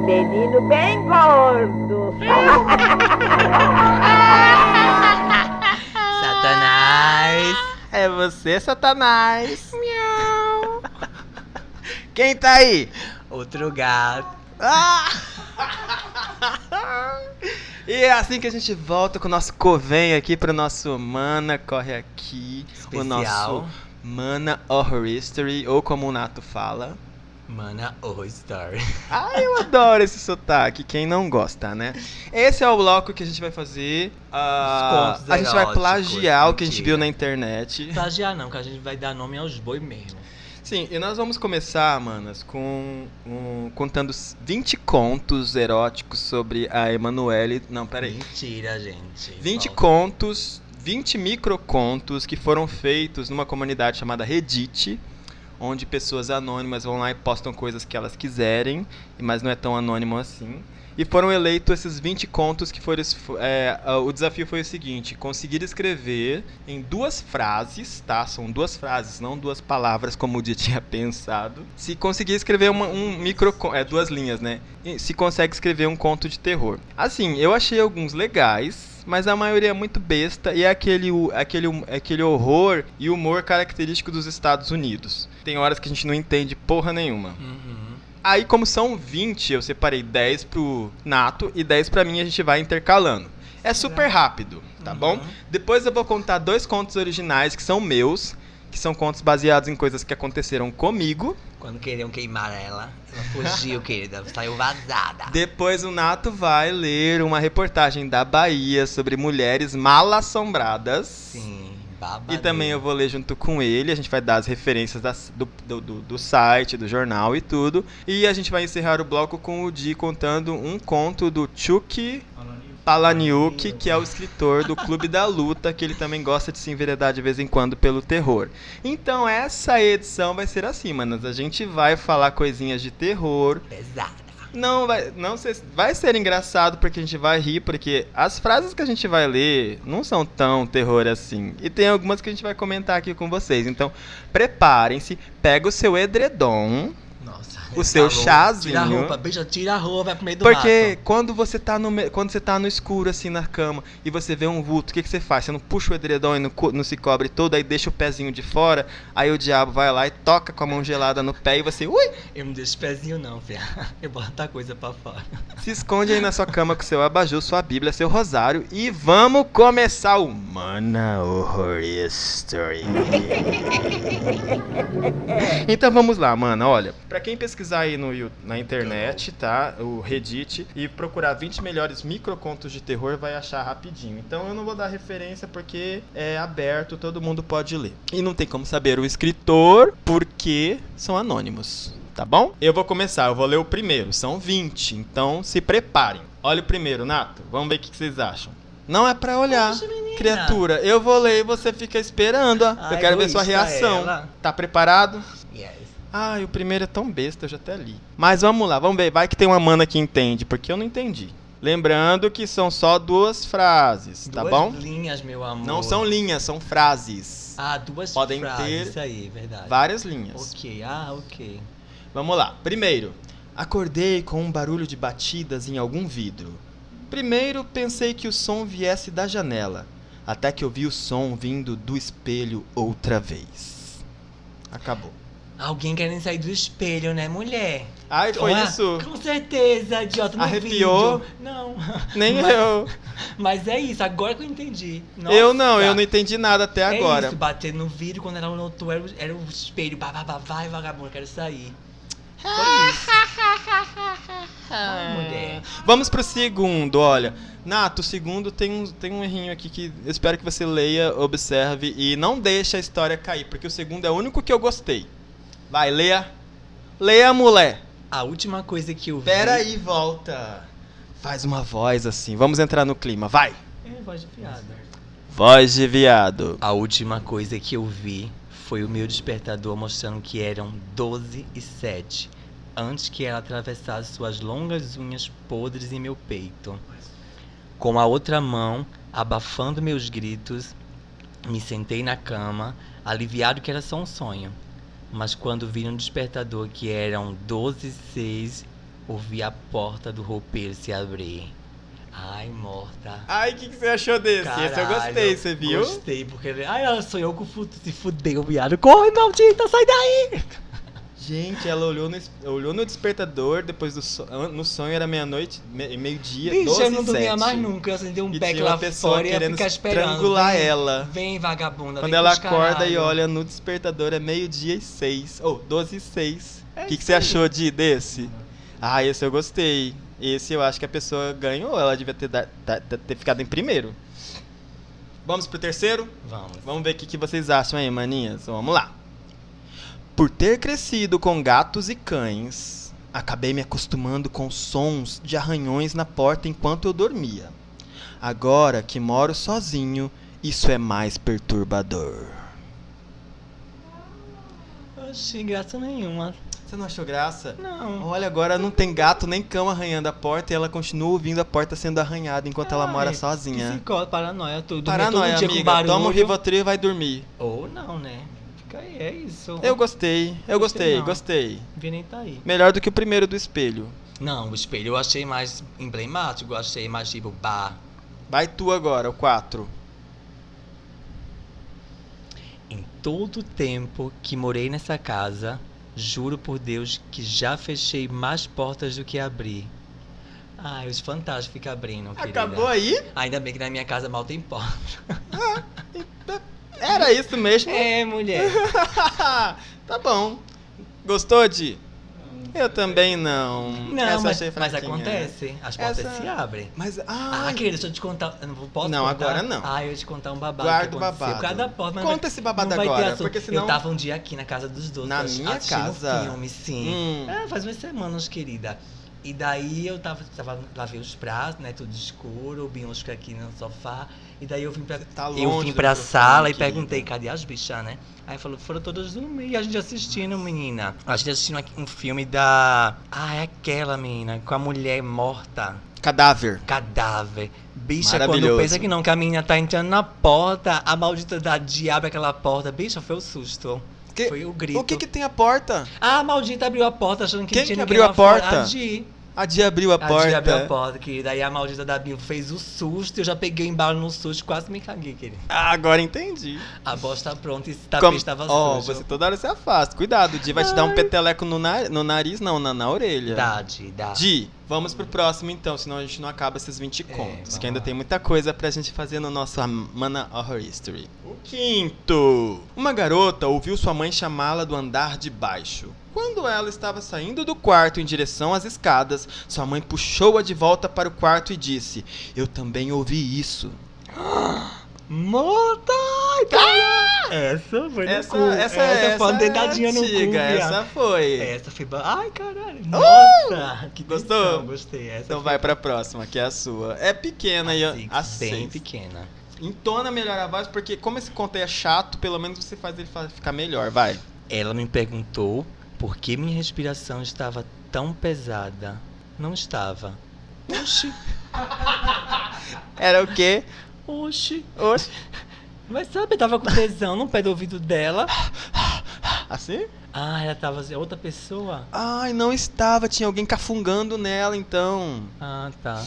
Menino bem gordo. Satanás. É você, Satanás! Quem tá aí? Outro gato. Ah! E é assim que a gente volta com o nosso Coven aqui pro nosso Mana Corre Aqui. O nosso Especial. Mana Horror History, ou como o Nato fala. Mana ou Story. Ah, eu adoro esse sotaque, quem não gosta, né? Esse é o bloco que a gente vai fazer. contos a gente vai plagiar o que a gente viu na internet. Plagiar não, que a gente vai dar nome aos boi mesmo. Sim, e nós vamos começar, manas, com um, contando 20 contos eróticos sobre a Emanuele. Não, peraí. Mentira, gente. 20 Volta. contos, 20 microcontos que foram feitos numa comunidade chamada Reddit, onde pessoas anônimas vão lá e postam coisas que elas quiserem, mas não é tão anônimo assim. E foram eleitos esses 20 contos que foram. é, o desafio foi o seguinte: conseguir escrever em duas frases, tá? São duas frases, não duas palavras, como o dia tinha pensado. Se conseguir escrever uma, um micro. É, duas linhas, né? Se consegue escrever um conto de terror. Assim, eu achei alguns legais, mas a maioria é muito besta e é aquele, aquele, aquele horror e humor característico dos Estados Unidos. Tem horas que a gente não entende porra nenhuma. Uhum. Aí, como são 20, eu separei 10 pro Nato e 10 pra mim a gente vai intercalando. É super rápido, tá Uhum. bom? Depois eu vou contar dois contos originais que são meus, que são contos baseados em coisas que aconteceram comigo. Quando queriam queimar ela, ela fugiu, querida. Saiu vazada. Depois o Nato vai ler uma reportagem da Bahia sobre mulheres mal assombradas. Sim, babado. E também eu vou ler junto com ele, a gente vai dar as referências das- do, do, do- do site, do jornal e tudo. E a gente vai encerrar o bloco com o Di contando um conto do Chuck Palahniuk, que é o escritor do Clube da Luta, que ele também gosta de se enveredar de vez em quando pelo terror. Então essa edição vai ser assim, manas. A gente vai falar coisinhas de terror, Pesada. não vai, não sei, se- vai ser engraçado porque a gente vai rir, porque as frases que a gente vai ler não são tão terror assim. E tem algumas que a gente vai comentar aqui com vocês. Então, preparem-se, pega o seu edredom, Nossa. O seu calor. chazinho. Tira a roupa, beija, tira a roupa, vai pro meio do porque mato. quando você tá no me- quando você tá no escuro assim na cama e você vê um vulto, o que que você faz? Você não puxa o edredom e não, não se cobre todo, aí deixa o pezinho de fora, aí o diabo vai lá e toca com a mão gelada no pé e você, ui, Eu não deixo pezinho não, filha. Eu boto a coisa pra fora. Se esconde aí na sua cama com seu abajur, sua bíblia, seu rosário e vamos começar o Mana Horror History. então vamos lá, mano. Olha, pra quem pesquisar aí no, na internet, tá? O Reddit e procurar 20 melhores microcontos de terror, vai achar rapidinho. Então eu não vou dar referência porque é aberto, todo mundo pode ler. E não tem como saber o escritor porque são anônimos tá bom? Eu vou começar, eu vou ler o primeiro, são 20, então se preparem. Olha o primeiro, Nato, vamos ver o que vocês acham. Não é pra olhar, Poxa, criatura. Eu vou ler e você fica esperando. ó. eu Ai, quero ver sua reação. ela. Tá preparado? Yes. Ai, o primeiro é tão besta, eu já até li. Mas vamos lá, vamos ver. Vai que tem uma mana que entende, porque eu não entendi. Lembrando que são só duas frases, tá duas bom? linhas, meu amor. Não são linhas, são frases. Ah, duas Podem frases, ter isso aí, verdade. Várias linhas. Ok, ah, ok. Vamos lá. Primeiro, acordei com um barulho de batidas em algum vidro. Primeiro, pensei que o som viesse da janela, até que ouvi o som vindo do espelho outra vez. Acabou. Alguém querendo sair do espelho, né, mulher? Ai, foi Ah, isso. Com certeza, idiota, no Arrepiou? vídeo. Não. Nem Mas- eu. Mas é isso, agora que eu entendi. Nossa. Eu não, eu não entendi nada até É agora. isso, bater no vidro quando ela notou, era, o- era o espelho. Bah, bah, bah, vai, vagabundo, quero sair. Foi isso. Ai, mulher. Vamos pro segundo, olha. Nato, o segundo tem um, tem um errinho aqui que eu espero que você leia, observe e não deixe a história cair, porque o segundo é o único que eu gostei. Vai, leia. Leia, mulher. A última coisa que eu vi. Pera aí, volta. Faz uma voz assim. Vamos entrar no clima, vai. É, voz de piada. Voz de viado. A última coisa que eu vi foi o meu despertador mostrando que eram 12 e 7. Antes que ela atravessasse suas longas unhas podres em meu peito. Com a outra mão, abafando meus gritos, me sentei na cama, aliviado que era só um sonho. Mas quando vi no despertador que eram 12 e 6, ouvi a porta do roupeiro se abrir. Ai, morta. Ai, o que, que você achou desse? Esse eu Caralho, gostei, você viu? Gostei, porque. Ai, ela sonhou com o futuro. Se fudeu, viado. Corre, maldita, sai daí! Gente, ela olhou no, olhou no despertador, depois do so- no sonho era meia-noite, me- meio-dia, Bicho, 12 eu não e dormia 7. mais nunca. Eu acendi um E beck lá fora e ia querendo ficar esperando. estrangular Vem, ela. Vem, vagabunda. Quando vem ela acorda e caralho. olha no despertador é meio-dia e seis. Ou, 12 e 6. O É que, que você achou de desse? Ah, esse eu gostei. Esse eu acho que a pessoa ganhou. Ela devia ter, da- da- ter ficado em primeiro. Vamos pro terceiro? Vamos. Vamos ver o que, que vocês acham aí, maninhas. Vamos lá. Por ter crescido com gatos e cães, acabei me acostumando com sons de arranhões na porta enquanto eu dormia. Agora que moro sozinho, isso é mais perturbador. Oxi, graça nenhuma. Você não achou graça? Não. Olha, agora não tem gato nem cão arranhando a porta e ela continua ouvindo a porta sendo arranhada enquanto ela mora Ai, sozinha. Psicose, paranoia, tudo. Paranoia, todo dia com amiga. barulho. Toma o Rivotril e vai dormir. Ou não, né? É isso. Eu gostei, eu Gostei gostei, não. gostei. Vi nem tá aí. Melhor do que o primeiro do espelho. Não, o espelho eu achei mais emblemático. Eu achei mais tipo, bah. Vai tu agora, o 4. Em todo o tempo que morei nessa casa, juro por Deus que já fechei mais portas do que abri. Ai, os fantasmas ficam abrindo, querida. Acabou aí? Ainda bem que na minha casa mal tem porta. Era isso mesmo. É, mulher. tá bom. Gostou de? Eu também não. Não, Essa mas, achei mas acontece. As portas Essa- se abrem. Mas, Ah, ah, querida, deixa eu te contar. Eu não posso Não, contar? agora não. Ah, eu ia te contar um babado. Guarda o babado. Por causa da porta, Conta esse babado agora, porque senão- Eu tava um dia aqui na casa dos dois. Na minha casa? filme, sim. Hum. É, faz umas semanas, querida. E daí eu tava, tava lavei os pratos, né, tudo escuro, o fica aqui no sofá. E daí eu vim pra, Tá eu vim pra sala e querida. perguntei, cadê as bichas, né? Aí falou, foram todas dormir. E a gente assistindo, menina. A gente assistindo aqui um filme da... Ah, é aquela, menina, com a mulher morta Cadáver. cadáver. Bicha, quando pensa que não, que a menina tá entrando na porta, a maldita da dia abre aquela porta. Bicha, foi o susto. Que- Foi o grito. O que que tem a porta? Ah, a maldita abriu a porta achando que Quem tinha que abriu a porta? A Di. A Dia abriu a, A porta. Di abriu a porta, querida. Aí a maldita da Bill fez o susto. Eu já peguei o embalo no susto, quase me caguei, querida. Ah, agora entendi. A bosta pronta e esse Como- tapete estava Ó, sujo. você toda hora se afasta. Cuidado, o Di vai te dar um peteleco no, na- no nariz, não, na, na orelha. Dá, Di, dá. Di, vamos pro próximo então, senão a gente não acaba esses 20 contos. vamos que ainda lá. tem muita coisa pra gente fazer no nosso Mana Horror History. O quinto. Uma garota ouviu sua mãe chamá-la do andar de baixo. Quando ela estava saindo do quarto em direção às escadas, sua mãe puxou-a de volta para o quarto e disse: Eu também ouvi isso. Morta! Caralho! Essa foi no Essa, cu. essa, essa, foi uma dedadinha no cu, antiga, viado. essa foi. Essa foi. ba- Ai, caralho. Nossa! Que Gostou? tensão, Gostei. Essa Então foi vai pra próxima, que é a sua. É pequena e assim, a bem seis. pequena. Entona melhor a voz, porque como esse conto é chato, pelo menos você faz ele ficar melhor, vai. Ela me perguntou por que minha respiração estava tão pesada. Não estava. Oxi. Era o quê? Oxi. Oxe. Mas sabe, tava com tesão no pé do ouvido dela. Assim? Ah, ela tava assim, outra pessoa? Ai, não estava. Tinha alguém cafungando nela, então. Ah, tá.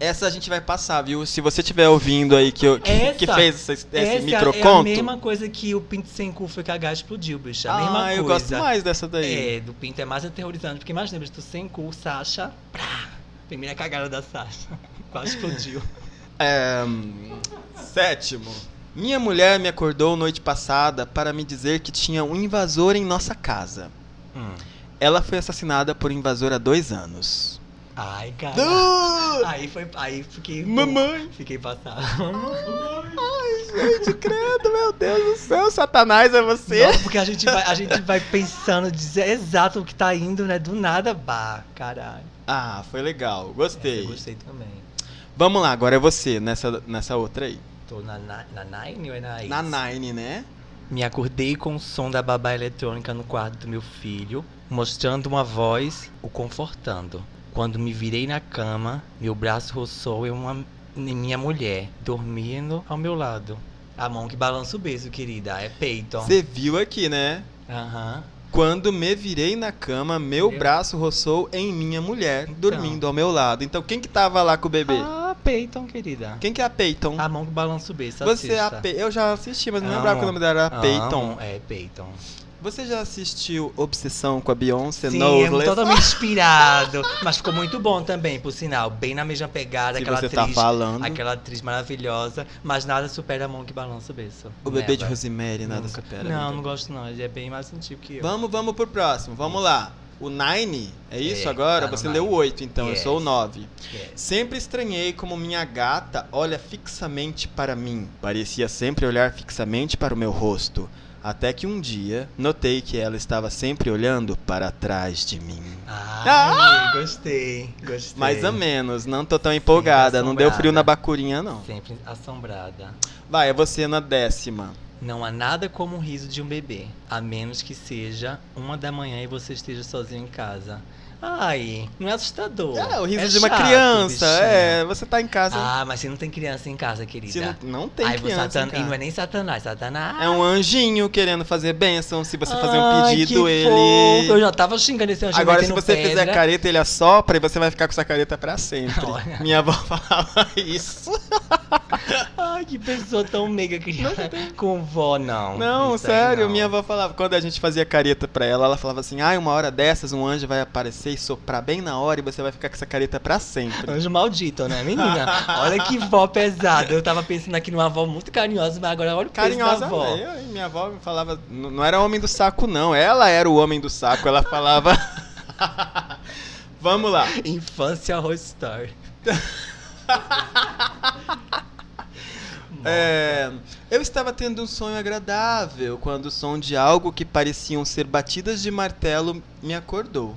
Essa a gente vai passar, viu? Se você estiver ouvindo aí que, eu, que, Essa- que fez esse, esse Essa é a microconto. mesma coisa que o Pinto Sem Cu foi cagar e explodiu, bicho. A mesma ah, coisa. eu gosto mais dessa daí. É, do Pinto é mais aterrorizante, porque imagina, bicho, tu sem cu, Sasha, prá, primeira cagada da Sasha. Quase explodiu. É, sétimo. Minha mulher me acordou noite passada para me dizer que tinha um invasor em nossa casa. Hum. Ela foi assassinada por um invasor há dois anos. Ai, cara. Aí foi. Aí fiquei. Mamãe! Fiquei passado. Ai, gente, credo, meu Deus do céu, Satanás é você? Nossa, porque a gente vai, a gente vai pensando, dizer exato o que tá indo, né? Do nada, bah, caralho. Ah, foi legal, gostei. gostei também. Vamos lá, agora é você, nessa, nessa outra aí. Tô na, na, na Nine ou é na Ace? Na Nine, né? Me acordei com o som da babá eletrônica no quarto do meu filho, mostrando uma voz o confortando. Quando me virei na cama, meu braço roçou em uma em minha mulher, dormindo ao meu lado. A mão que balança o beijo, querida, é Peyton. Você viu aqui, né? Aham. Quando me virei na cama, meu Meu. braço roçou em minha mulher, Então. dormindo ao meu lado. Então, quem que tava lá com o bebê? Ah, Peyton, querida. Quem que é a Peyton? A mão que balança o beijo, Você é a. Pe... Eu já assisti, mas não lembrava que o nome dela era Peyton. Amo, É, Peyton. Você já assistiu Obsessão com a Beyoncé? Sim, é Noseless? totalmente inspirado. Mas ficou muito bom também, por sinal. Bem na mesma pegada, Se aquela você atriz. tá falando. Aquela atriz maravilhosa, mas nada supera a mão que balança o berço. O bebê de. Rosemary, nada Nunca. supera. Não, não gosto não. Ele é bem mais antigo que eu. Vamos, vamos pro próximo. Vamos lá. O Nine, é isso É, agora? tá Você leu o 8, então. Eu sou o Yes. 9. Yes. Sempre estranhei como minha gata olha fixamente para mim. Parecia sempre olhar fixamente para o meu rosto. Até que um dia notei que ela estava sempre olhando para trás de mim. Ai, gostei, gostei. Mais ou menos, não tô tão empolgada. Não deu frio na bacurinha, não. Sempre assombrada. Vai, é você na décima. Não há nada como o riso de um bebê, a menos que seja uma da manhã e você esteja sozinho em casa. Ai, não é assustador. É, o riso É de uma chato, criança. bichinho. É, você tá em casa. Ah, mas você não tem criança em casa, querida. se não, não tem Ai, criança. Satan... E não é nem Satanás, Satanás. É um anjinho querendo fazer bênção. Se você fazer um Ai, pedido, ele. fofo. Eu já tava xingando esse anjo Agora, se você pedra. fizer careta, ele assopra e você vai ficar com essa careta pra sempre. Minha avó falava isso. Ai, que pessoa tão meiga criada. Com vó, não. Não, Isso sério, não. minha avó falava. Quando a gente fazia careta pra ela, ela falava assim: ai, uma hora dessas um anjo vai aparecer e soprar bem na hora e você vai ficar com essa careta pra sempre. Anjo maldito, né, menina? Olha que vó pesada. Eu tava pensando aqui numa avó muito carinhosa, mas agora olha o peso da Carinhosa, avó. eu, e minha avó me falava, não era homem do saco, não. Ela era o homem do saco. Ela falava. Vamos lá. Infância Horror Story. É, eu estava tendo um sonho agradável quando o som de algo que pareciam ser batidas de martelo me acordou.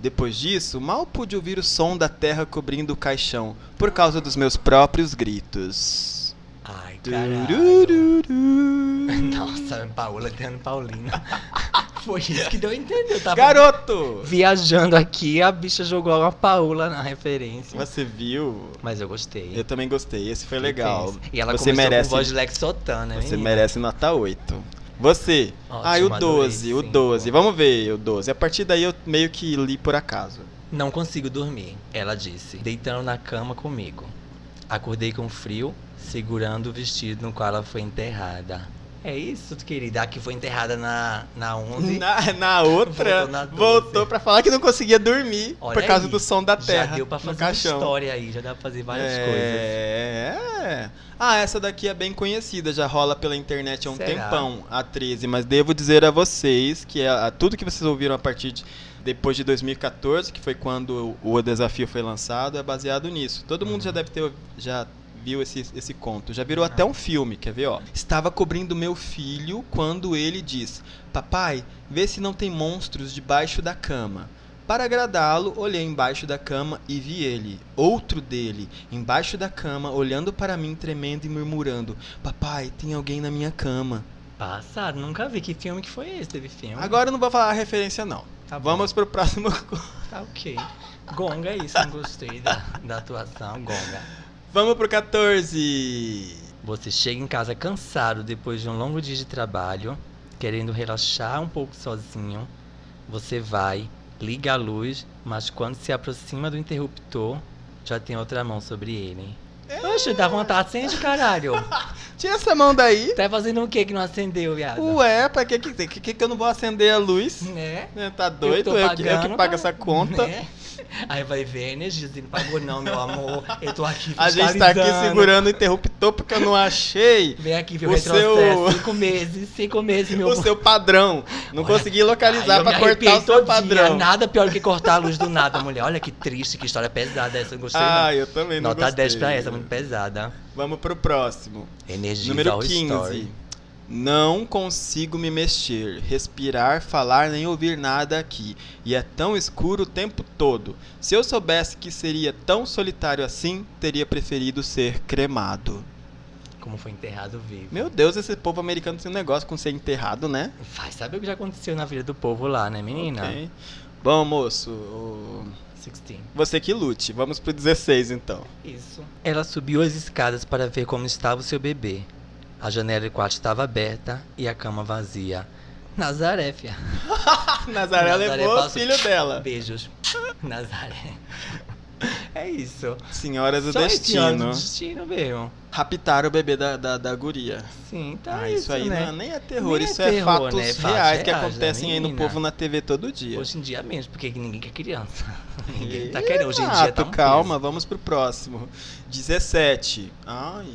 Depois disso, mal pude ouvir o som da terra cobrindo o caixão por causa dos meus próprios gritos. Ai, caralho. Nossa, Paola tendo Paulina. Foi isso que deu a entender. Eu tava Garoto! viajando aqui, a bicha jogou uma Paola na referência. Você viu? Mas eu gostei. Eu também gostei, esse foi legal. E ela Você merece, com voz de Lex Sotana, né? você menina? merece nota 8. Você. Ótimo, ah, e o adorei, 12, o sim. 12. Vamos ver o 12. A partir daí eu meio que li por acaso. Não consigo dormir, ela disse, deitando na cama comigo. Acordei com frio, segurando o vestido no qual ela foi enterrada. É isso, querida, que foi enterrada na, na 11. Na, na outra, Voltou na 12. voltou pra falar que não conseguia dormir Olha por causa aí, do som da terra Já deu pra fazer uma história aí, já dá pra fazer várias coisas. É. Ah, essa daqui é bem conhecida, já rola pela internet há um Será? tempão, a 13, mas devo dizer a vocês que a, a- tudo que vocês ouviram a partir de depois de 2014, que foi quando o, o desafio foi lançado, é baseado nisso. Todo mundo Uhum. já deve ter já viu esse, esse conto. Já virou até um filme, quer ver, ó? Estava cobrindo meu filho quando ele diz: "Papai, vê se não tem monstros debaixo da cama." Para agradá-lo, olhei embaixo da cama e vi ele, outro dele, embaixo da cama, olhando para mim, tremendo e murmurando: Papai, tem alguém na minha cama. Passado, nunca vi. Que filme que foi esse? Teve filme? Agora eu não vou falar a referência, não. Tá bom. Vamos pro próximo. Tá ok. Gonga é isso, não gostei da, da atuação. Gonga. Vamos pro 14. Você chega em casa cansado depois de um longo dia de trabalho, querendo relaxar um pouco sozinho. Você vai, liga a luz, mas quando se aproxima do interruptor, já tem outra mão sobre ele. Oxe, dá vontade, acende, caralho. Tira essa mão daí. Tá fazendo o que que não acendeu, viado? Ué, pra que que, que, que eu não vou acender a luz? Né? Né, Tá doido? tô Eu, que, eu que pago cara. essa conta. Né? Aí vai ver, energia, não pagou não, meu amor. Eu tô aqui A gente tá aqui segurando o interruptor porque eu não achei Vem aqui ver o, seu- Cinco meses, cinco meses, meu o seu padrão. Não Olha, consegui localizar pra cortar o seu padrão. Nada pior que cortar a luz do nada, mulher. Olha que triste, que história pesada essa. Eu gostei Ah, não. eu também não Nota gostei. 10 pra essa, muito pesada. Vamos pro próximo. Energia Número All 15. Story. Não consigo me mexer, respirar, falar nem ouvir nada aqui. E é tão escuro o tempo todo. Se eu soubesse que seria tão solitário assim, teria preferido ser cremado. Como foi enterrado vivo. Meu Deus, esse povo americano tem um negócio com ser enterrado, né? Vai saber o que já aconteceu na vida do povo lá, né, menina? Ok. Bom, moço, o- 16. você que lute. Vamos pro 16 então. Isso. Ela subiu as escadas para ver como estava o seu bebê. A janela do quarto estava aberta e a cama vazia. Nazaré, fia. Nazaré, Nazaré levou o filho dela. Beijos. Nazaré. É isso. Senhora do Só destino. do destino mesmo. Raptaram o bebê da, da, da guria. Sim, tá Ah, isso, isso aí né? não, nem é terror, Nem é isso é terror, fatos né? Reais que né, acontecem aí no povo na TV todo dia. Hoje em dia menos, porque ninguém quer criança. ninguém tá querendo. Hoje em dia tá um calma, vamos pro próximo. 17. Ai.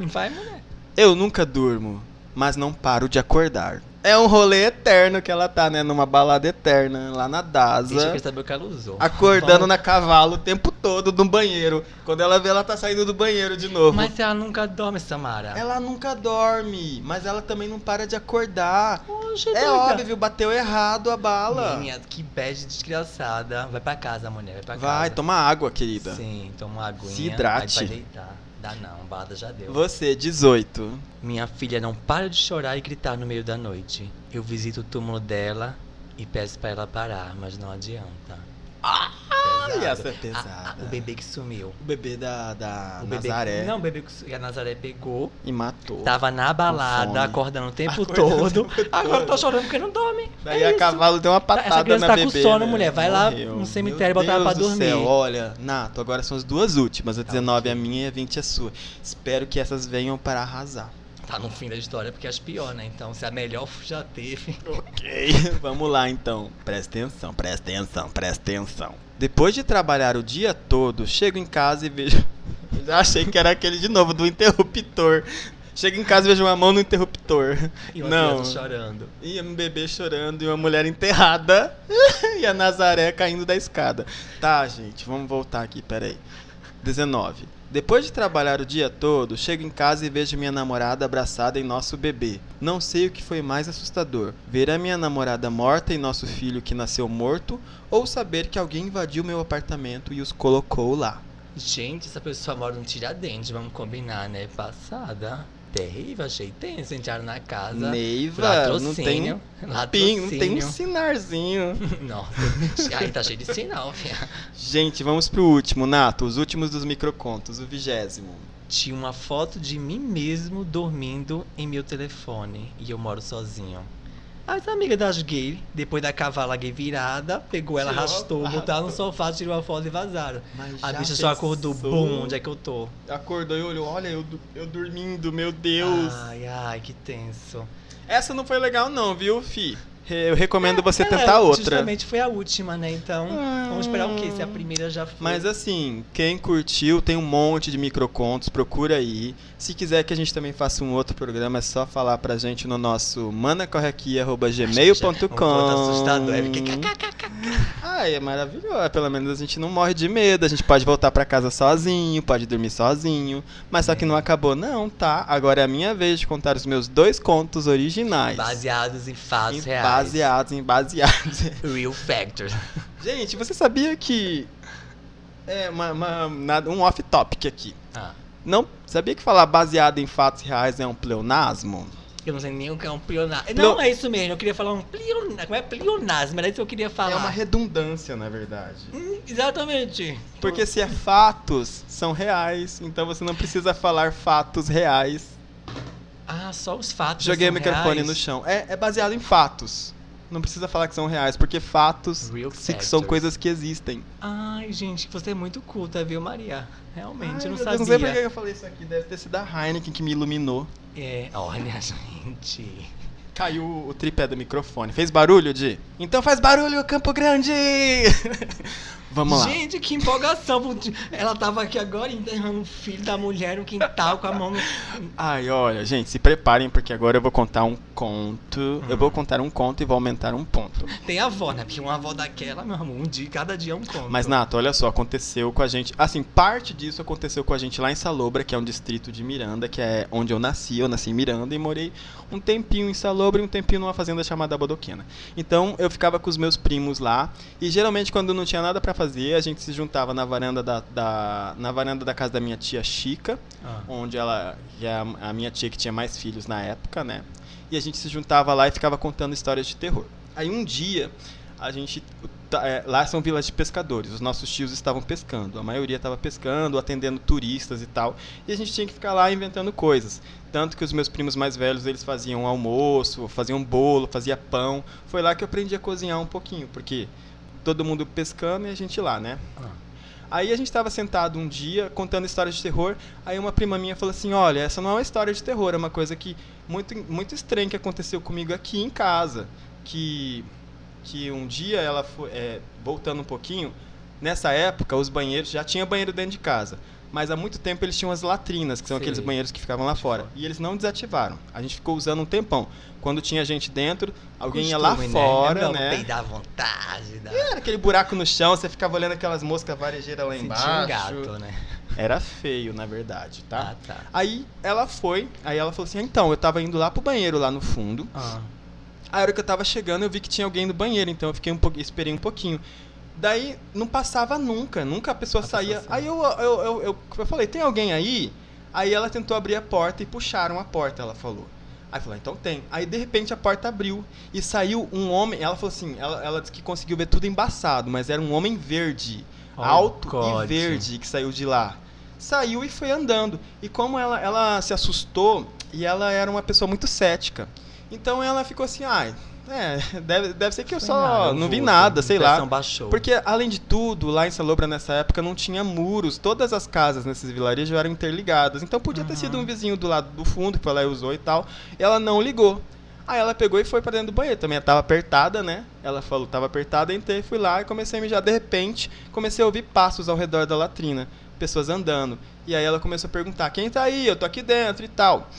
Vai, mulher. Eu nunca durmo, mas não paro de acordar. É um rolê eterno que ela tá, né? Numa balada eterna, lá na Deixa eu DASA. saber o que ela usou. Acordando na cavalo o tempo todo no banheiro. Quando ela vê, ela tá saindo do banheiro de novo. Mas ela nunca dorme, Samara. Ela nunca dorme, mas ela também não para de acordar. Oxe, É doida. óbvio, bateu errado a bala. Menina, que bad desgraçada. Vai pra casa, mulher. Vai pra casa. Vai, toma água, querida. Sim, toma aguinha. Se hidrate. Vai deitar. Dá não, balada já deu. Você, 18. Minha filha não para de chorar e gritar no meio da noite. Eu visito o túmulo dela e peço pra ela parar, mas não adianta. Ai, Essa é Ah, ah, pesada. o bebê que sumiu. O bebê da, da O bebê Nazaré Não, o bebê que, a Nazaré pegou. e matou. Tava na balada, acordando o tempo Acordando todo. Agora todo. tô chorando porque não dorme. Daí é a isso. cavalo deu uma patada Essa criança na tá com bebê, sono, né? mulher. Vai lá Morreu. no cemitério Meu botar ela pra Deus do dormir. Céu. Olha, Nato, agora são as duas últimas. A Tá 19 é a minha e a 20 é sua. Espero que essas venham para arrasar. Tá no fim da história porque é as pior, né? Então, se a melhor já teve. Ok, vamos lá então. Presta atenção, presta atenção, presta atenção. Depois de trabalhar o dia todo, chego em casa e vejo. Já achei que era aquele de novo, do interruptor. Chego em casa e vejo uma mão no interruptor. E uma Não. criança chorando. E um bebê chorando e uma mulher enterrada. e a Nazaré caindo da escada. Tá, gente, vamos voltar aqui, peraí. 19. Depois de trabalhar o dia todo, chego em casa e vejo minha namorada abraçada em nosso bebê. Não sei o que foi mais assustador: ver a minha namorada morta e nosso filho que nasceu morto, ou saber que alguém invadiu meu apartamento e os colocou lá. Gente, essa pessoa mora no Tiradentes, vamos combinar, né? Passada. Terrível, achei tenso. Entraram na casa. Neiva, não tem um pin, não tem um Latrocínio. sinarzinho. Nossa, aí tá cheio de sinal, fia. Gente, vamos pro último, Nato, os últimos dos microcontos, o vigésimo. Tinha uma foto de mim mesmo dormindo em meu telefone e eu moro sozinho. As amigas das gays, depois da cavala gay virada, pegou ela, arrastou, arrastou. botaram no sofá, tirou a foto e vazaram. A bicha só acordou, bum, onde é que eu tô? Acordou e olhou, olha, eu, eu dormindo, meu Deus. Ai, ai, que tenso. Essa não foi legal não, viu, fi? Eu recomendo você É, tentar outra. Justamente foi a última, né? Então, Ah. vamos esperar o quê? Se a primeira já foi. Mas assim, quem curtiu, tem um monte de microcontos, procura aí. Se quiser que a gente também faça um outro programa, é só falar pra gente no nosso manacorreaqui.gmail.com Um ponto assustador. é Ai, é maravilhoso. Pelo menos a gente não morre de medo. A gente pode voltar pra casa sozinho, pode dormir sozinho. Mas só que não acabou, não, tá? Agora é a minha vez de contar os meus dois contos originais. Baseados em fatos Em- reais. Baseados em baseados. Real factors. gente, você sabia que. É uma, uma- nada- um off-topic aqui. Ah, Não sabia que falar baseado em fatos reais é um pleonasmo? Eu não sei nem o que é um pleonasmo. Pleo- Não, é isso mesmo. Eu queria falar um pleonasmo. Como é pleonasmo? Era isso que eu queria falar. É uma redundância, na verdade. Hum, exatamente. Porque se é fatos, são reais. Então você não precisa falar fatos reais. Ah, só os fatos. Joguei o microfone reais? no chão. É, é baseado em fatos. Não precisa falar que são reais, porque fatos são coisas que existem. Ai, gente, você é muito culta, viu, Maria? Realmente, eu não Ai, sabia. Deus, não sei por que eu falei isso aqui. Deve ter sido a Heineken que me iluminou. É, olha, gente. Caiu o tripé do microfone. Fez barulho, Di? Então faz barulho, Campo Grande! Vamos lá. Gente, que empolgação. Ela tava aqui agora enterrando o filho da mulher no quintal com a mão no. Ai, olha, gente, se preparem porque agora eu vou contar um conto. Eu Hum. vou contar um conto e vou aumentar um ponto. Tem avó, né? Porque uma avó daquela, meu amor, um dia, cada dia é um conto. Mas, Nato, olha só, aconteceu com a gente. Assim, parte disso aconteceu com a gente lá em Salobra, que é um distrito de Miranda, que é onde eu nasci. Eu nasci em Miranda e morei um tempinho em Salobra e um tempinho numa fazenda chamada Bodoquena. Então, eu ficava com os meus primos lá. E geralmente, quando não tinha nada pra fazer, a gente se juntava na varanda da, da- na varanda da casa da minha tia Chica, Ah. onde ela que é a, a minha tia que tinha mais filhos na época, né? E a gente se juntava lá e ficava contando histórias de terror. Aí um dia a gente tá, é, lá são vilas de pescadores. Os nossos tios estavam pescando. A maioria estava pescando, atendendo turistas e tal. E a gente tinha que ficar lá inventando coisas. Tanto que os meus primos mais velhos eles faziam almoço, faziam bolo, fazia pão. Foi lá que eu aprendi a cozinhar um pouquinho, porque todo mundo pescando e a gente lá, né? Ah. Aí a gente tava sentado um dia contando histórias de terror. Aí uma prima minha falou assim: Olha, essa não é uma história de terror, é uma coisa que muito, muito estranha que aconteceu comigo aqui em casa. Que, que um dia ela foi. é, voltando um pouquinho, nessa época os banheiros já tinha banheiro dentro de casa. Mas há muito tempo eles tinham as latrinas, que são Sei. aqueles banheiros que ficavam lá fora. E eles não desativaram. A gente ficou usando um tempão. Quando tinha gente dentro, alguém ia lá Costume, fora, Não, né? peidar à vontade. Da... Era aquele buraco no chão, você ficava olhando aquelas moscas varejeiras lá Sentia embaixo. um gato, né? Era feio, na verdade, tá? Ah, tá. Aí ela foi, aí ela falou assim: então, eu tava indo lá pro banheiro lá no fundo. Ah. A hora que eu tava chegando, eu vi que tinha alguém no banheiro, então eu fiquei um pouquinho, esperei um pouquinho. Daí não passava nunca, nunca a pessoa A saía. pessoa aí eu, eu, eu, eu, eu falei: tem alguém aí? Aí ela tentou abrir a porta e puxaram a porta, ela falou. Aí falou, então tem. Aí de repente a porta abriu e saiu um homem. Ela falou assim: ela, ela disse que conseguiu ver tudo embaçado, mas era um homem verde, Oh, alto God. e verde que saiu de lá. Saiu e foi andando. E como ela, ela se assustou e ela era uma pessoa muito cética. Então ela ficou assim, ai, é, deve, deve ser que eu Foi só nada, não vi nada, sei lá. baixou. Porque, além de tudo, lá em Salobra nessa época não tinha muros. Todas as casas nesses vilarejos eram interligadas. Então podia ter Uhum. sido um vizinho do lado do fundo que foi lá e usou e tal. E ela não ligou. Aí ela pegou e foi pra dentro do banheiro. Também tava apertada, né? Ela falou, tava apertada, entrei, fui lá e comecei a mijar. De repente, comecei a ouvir passos ao redor da latrina. Pessoas andando. E aí ela começou a perguntar, quem tá aí? Eu tô aqui dentro e tal.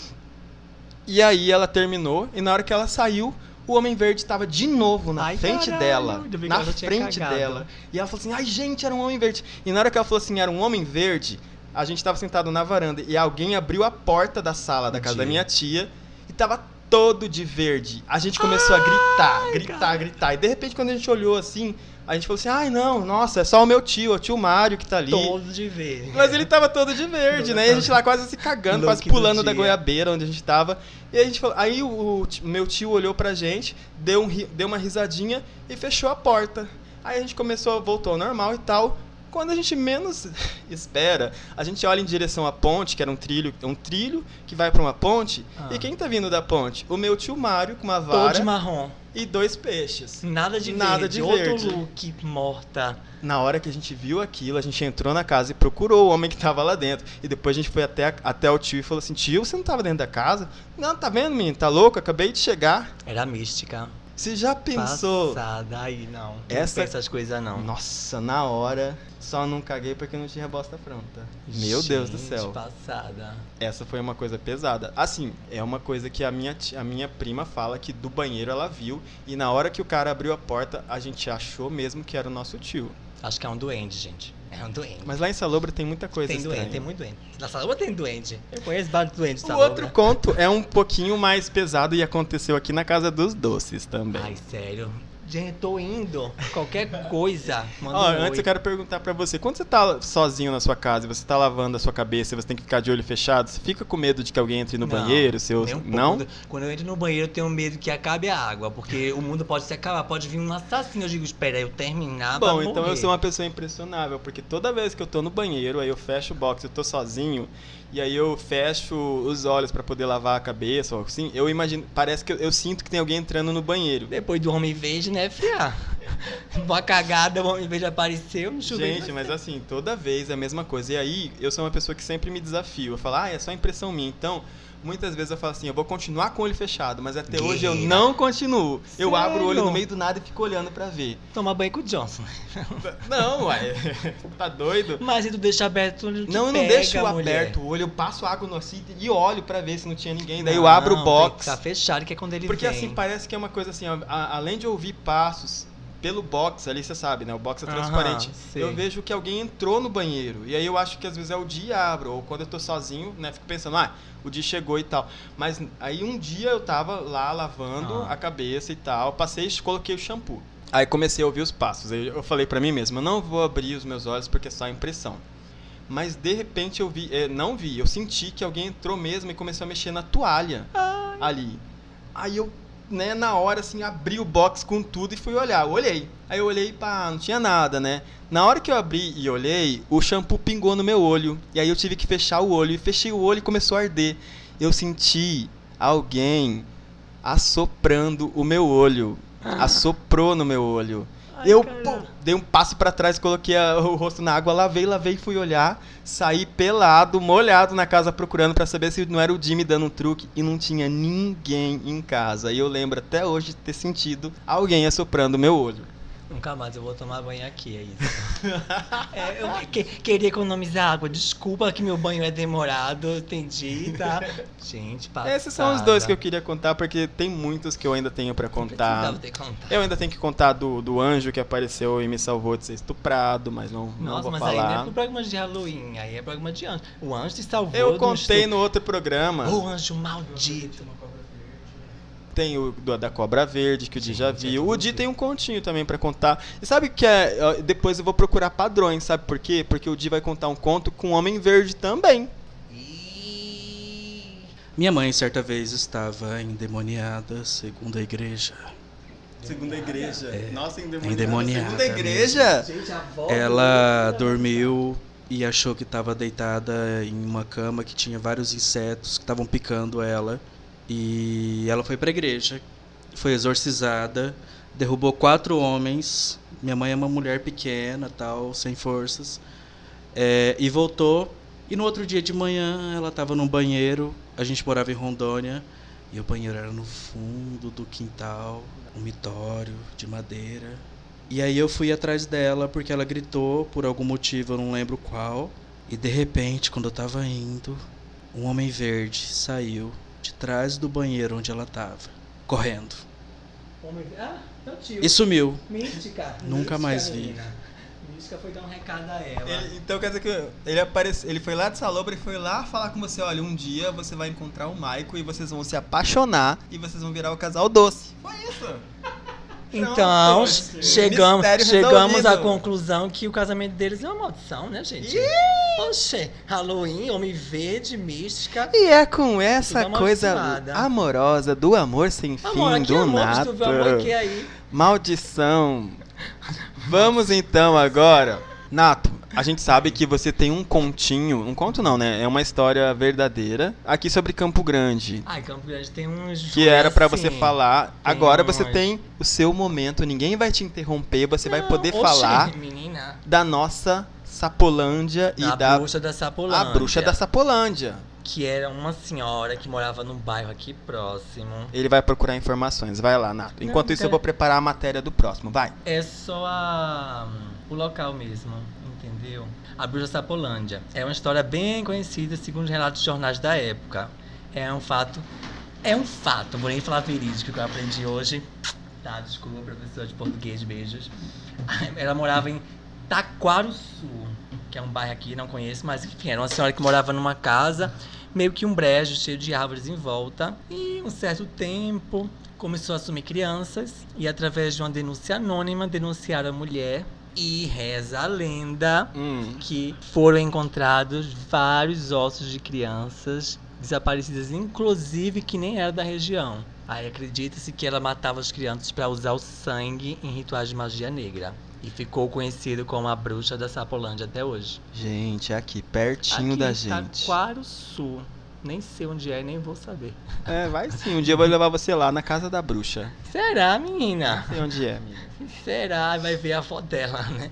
E aí ela terminou, e na hora que ela saiu, o Homem Verde estava de novo na Ai, frente caralho, dela. Na frente cagado. dela. E ela falou assim: ai, gente, era um Homem Verde. E na hora que ela falou assim: era um Homem Verde, a gente tava sentado na varanda e alguém abriu a porta da sala da casa da minha tia e tava todo de verde. A gente começou a gritar, gritar, gritar. E de repente, quando a gente olhou assim, a gente falou assim: ai, não, nossa, é só o meu tio, o tio Mário que tá ali. Todo de ver. Mas ele tava todo de verde, né? E a gente lá quase se cagando, quase pulando da goiabeira onde a gente tava. E a gente falou, aí o, o meu tio olhou pra gente, deu, um, deu uma risadinha e fechou a porta. Aí a gente começou, voltou ao normal e tal. Quando a gente menos espera, a gente olha em direção à ponte, que era um trilho, um trilho que vai pra uma ponte. Ah. E quem tá vindo da ponte? O meu tio Mário com uma Todo vara de marrom. e dois peixes. Nada de Nada verde. de Outro verde. look morta. Na hora que a gente viu aquilo, a gente entrou na casa e procurou o homem que tava lá dentro. E depois a gente foi até, até o tio e falou assim: Tio, você não tava dentro da casa? Não, tá vendo, menino? Tá louco? Acabei de chegar. Era mística. Você já pensou? Passada aí, não. Essa- Não essas coisas, não. Nossa, na hora, só não caguei porque não tinha bosta pronta. Meu Deus do Gente, céu. passada. Essa foi uma coisa pesada. Assim, é uma coisa que a minha, a minha prima fala que do banheiro ela viu. E na hora que o cara abriu a porta, a gente achou mesmo que era o nosso tio. Acho que é um doente, gente. É um doente. Mas lá em Salobra tem muita coisa tem estranha. doente, tem muito doente. Na Salobra tem doente. Eu conheço vários doentes de O Salobra. outro conto é um pouquinho mais pesado e aconteceu aqui na Casa dos Doces também. Ai, sério. Gente, tô indo. Qualquer coisa. Manda Ó, um antes oi. eu quero perguntar pra você, quando você tá sozinho na sua casa e você tá lavando a sua cabeça e você tem que ficar de olho fechado, você fica com medo de que alguém entre no Não, banheiro, seu um não? Quando eu entro no banheiro, eu tenho medo que acabe a água, porque o mundo pode se acabar, pode vir um assassino. Eu digo, espera, eu terminar Bom, então eu morrer. sou uma pessoa impressionável, porque toda vez que eu tô no banheiro, aí eu fecho o box, eu tô sozinho, e aí eu fecho os olhos pra poder lavar a cabeça, ou assim, eu imagino, parece que eu, eu sinto que tem alguém entrando no banheiro. Depois do Homem Verde, né, fia? Uma cagada, o Homem Verde apareceu, um chuveiro. Gente, mas assim, toda vez é a mesma coisa. E aí, eu sou uma pessoa que sempre me desafio. Eu falo, ah, é só impressão minha. Então, muitas vezes eu falo assim, eu vou continuar com o olho fechado, mas até hoje eu Guerreira. não continuo. Eu abro o olho Sério? no meio do nada e fico olhando pra ver. Tomar banho com o Johnson. Não, uai, tá doido? Mas se tu deixa aberto, tu te Não, eu não deixo mulher. aberto o olho, eu passo água no assim e olho pra ver se não tinha ninguém. Daí eu Não, abro o tem box. Tá fechado, que é quando ele Porque vem. assim, parece que é uma coisa assim, a- a- além de ouvir passos pelo box, ali você sabe, né? O box é Aham, transparente. sei. eu vejo que alguém entrou no banheiro. E aí eu acho que às vezes é o diabo, ou quando eu tô sozinho, né? Fico pensando, ah, o dia chegou e tal. Mas aí um dia eu tava lá lavando Ah. a cabeça e tal, passei e coloquei o shampoo. Aí comecei a ouvir os passos. Aí eu falei pra mim mesmo, eu não vou abrir os meus olhos porque é só impressão. Mas de repente eu vi, eh, não vi, eu senti que alguém entrou mesmo e começou a mexer na toalha ali. Aí eu, né, na hora assim, abri o box com tudo e fui olhar. Eu olhei. Aí eu olhei, pá, não tinha nada, né? Na hora que eu abri e olhei, o shampoo pingou no meu olho. E aí eu tive que fechar o olho. E fechei o olho e começou a arder. Eu senti alguém assoprando o meu olho. Assoprou no meu olho. Ai, eu pô, dei um passo pra trás, coloquei a- o rosto na água, lavei, lavei, fui olhar, saí pelado, molhado na casa procurando pra saber se não era o Jimmy dando um truque e não tinha ninguém em casa. E eu lembro até hoje de ter sentido alguém assoprando meu olho. Nunca mais eu vou tomar banho aqui, é isso. É, eu que- queria economizar água. Desculpa que meu banho é demorado, entendi, tá? Gente, passada. Esses são os dois que eu queria contar porque tem muitos que eu ainda tenho pra contar. Precisava ter contado. Eu ainda tenho que contar do, do anjo que apareceu e me salvou de ser estuprado, mas não, não Nossa, vou mas aí não é falar. pro programa de Halloween, aí é programa de anjo. O anjo te salvou. Eu contei estu- no outro programa. O anjo maldito. Tem o do- da Cobra Verde, que o Di já viu. O Di tem um continho também pra contar. E sabe o que é? Depois eu vou procurar padrões, sabe por quê? Porque o Di vai contar um conto com o Homem Verde também. Minha mãe certa vez estava endemoniada, segundo a igreja. Segunda igreja. É, Nossa, endemoniada Segunda igreja? Gente, Ela do- dormiu e achou que estava deitada em uma cama que tinha vários insetos que estavam picando ela. E ela foi para a igreja, foi exorcizada, derrubou quatro homens. Minha mãe é uma mulher pequena, tal, sem forças. É, e voltou. E no outro dia de manhã ela estava num banheiro. A gente morava em Rondônia. E o banheiro era no fundo do quintal, um mitório de madeira. E aí eu fui atrás dela porque ela gritou por algum motivo, eu não lembro qual. E de repente, quando eu tava indo, um homem verde saiu de trás do banheiro onde ela tava, correndo. Ah, teu tio. E sumiu. Mística. Nunca Mística, mais vi. menina. Mística foi dar um recado a ela. Ele- então quer dizer que ele apareceu, ele foi lá de Salobra e foi lá falar com você, olha, um dia você vai encontrar o Maico e vocês vão se apaixonar e vocês vão virar o casal doce. Foi isso. Então, chegamos, Mistério chegamos à conclusão que o casamento deles é uma maldição, né, gente? Oxê, Halloween, Homem Verde, Mística. E é com essa coisa amorosa do amor sem fim, Amor, do amor, nato. tu vê amor aqui aí. Maldição. Vamos então agora. Nato, a gente sabe que você tem um continho, um conto não, né? É uma história verdadeira aqui sobre Campo Grande. Ai, Campo Grande tem uns. Que era pra assim, você falar. Agora você tem o seu momento, ninguém vai te interromper, você vai Não, poder oxê, falar Menina, da nossa Sapolândia e a da bruxa da a Sapolândia. bruxa da Sapolândia. Que era uma senhora que morava num bairro aqui próximo. Ele vai procurar informações, vai lá, Nato. Enquanto Não, isso, eu cara. vou preparar a matéria do próximo, vai. É só a, o local mesmo, entendeu? A Bruxa Sapolândia. É uma história bem conhecida, segundo os relatos de jornais da época. É um fato. É um fato, vou nem falar verídico que eu aprendi hoje. Tá, desculpa, professor de português, beijos. Ela morava em Taquaruçu, que é um bairro aqui, não conheço, mas enfim, era uma senhora que morava numa casa, meio que um brejo cheio de árvores em volta. E um certo tempo, começou a assumir crianças e, através de uma denúncia anônima, denunciar a mulher. E reza a lenda Hum. que foram encontrados vários ossos de crianças desaparecidas, inclusive que nem era da região. Aí acredita-se que ela matava as crianças para usar o sangue em rituais de magia negra. E ficou conhecido como a bruxa da Sapolândia até hoje. Gente, é aqui, pertinho Aqui, da gente. Taquaro Sul. Nem sei onde é, nem vou saber. É, vai sim. Um dia eu vou levar você lá na casa da bruxa. Será, menina? Não sei onde é, menina. Será? Vai ver a foto dela, né?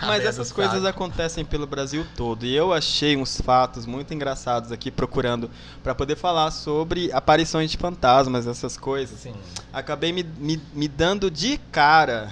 A Mas essas coisas Saco. acontecem pelo Brasil todo. E eu achei uns fatos muito engraçados aqui procurando pra poder falar sobre aparições de fantasmas, essas coisas. Sim. Acabei me, me, me dando de cara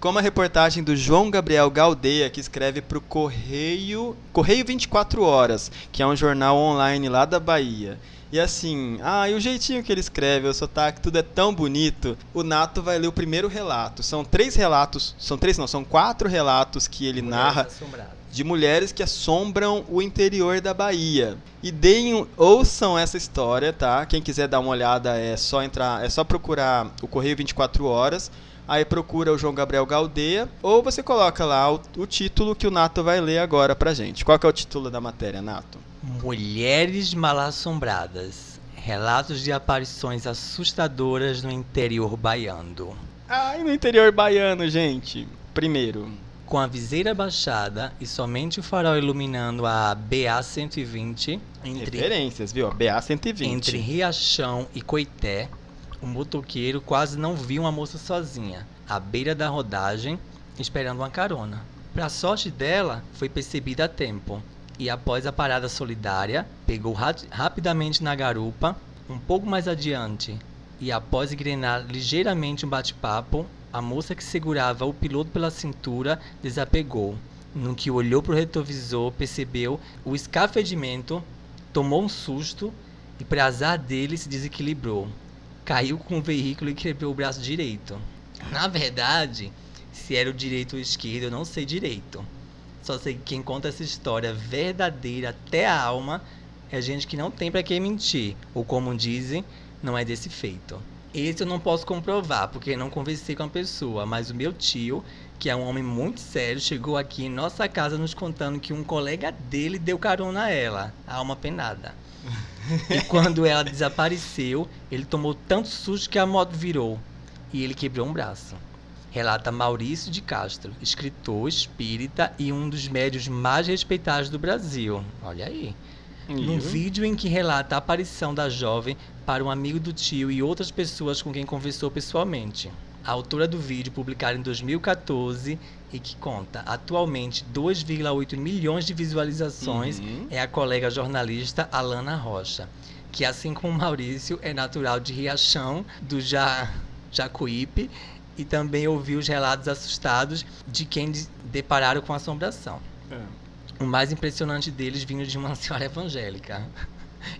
com uma reportagem do João Gabriel Galdeia, que escreve pro Correio, Correio 24 Horas, que é um jornal online lá da Bahia. E assim, ah, e o jeitinho que ele escreve, o sotaque, tudo é tão bonito. O Nato vai ler o primeiro relato. São três relatos, são três não, são quatro relatos que ele Mulheres narra Assombradas. de mulheres que assombram o interior da Bahia. E deem, ouçam essa história, tá? Quem quiser dar uma olhada é só entrar, é só procurar o Correio 24 Horas. Aí procura o João Gabriel Galdeia ou você coloca lá o, o título que o Nato vai ler agora pra gente. Qual que é o título da matéria, Nato? Mulheres mal assombradas. Relatos de aparições assustadoras no interior baiano. Ai, no interior baiano, gente. Primeiro, Com a viseira baixada e somente o farol iluminando a BA 120 entre, referências, viu? BA 120. entre Riachão e Coité, o motoqueiro quase não viu uma moça sozinha, à beira da rodagem, esperando uma carona. Para sorte dela, foi percebida a tempo e, após a parada solidária, pegou ra- rapidamente na garupa, um pouco mais adiante, e após engrenar ligeiramente um bate-papo, a moça que segurava o piloto pela cintura desapegou. No que olhou para o retrovisor, percebeu o escafedimento, tomou um susto e, para azar dele, se desequilibrou. Caiu com o veículo e quebrou o braço direito. Na verdade, se era o direito ou esquerdo, eu não sei direito. Só sei que quem conta essa história verdadeira até a alma é gente que não tem pra quem mentir, ou como dizem, não é desse feito. Esse eu não posso comprovar, porque não conversei com a pessoa, mas o meu tio, que é um homem muito sério, chegou aqui em nossa casa nos contando que um colega dele deu carona a ela, a alma penada. E quando ela desapareceu, ele tomou tanto susto que a moto virou e ele quebrou um braço. Relata Maurício de Castro, escritor espírita e um dos médios mais respeitados do Brasil. Olha aí. Num vídeo em que relata a aparição da jovem para um amigo do tio e outras pessoas com quem conversou pessoalmente. A autora do vídeo, publicado em 2014 e que conta atualmente 2,8 milhões de visualizações, Uhum. é a colega jornalista Alana Rocha, que assim como Maurício é natural de Riachão, do ja... Jacuípe, e também ouviu os relatos assustados de quem de- depararam com assombração. É. O mais impressionante deles vindo de uma senhora evangélica.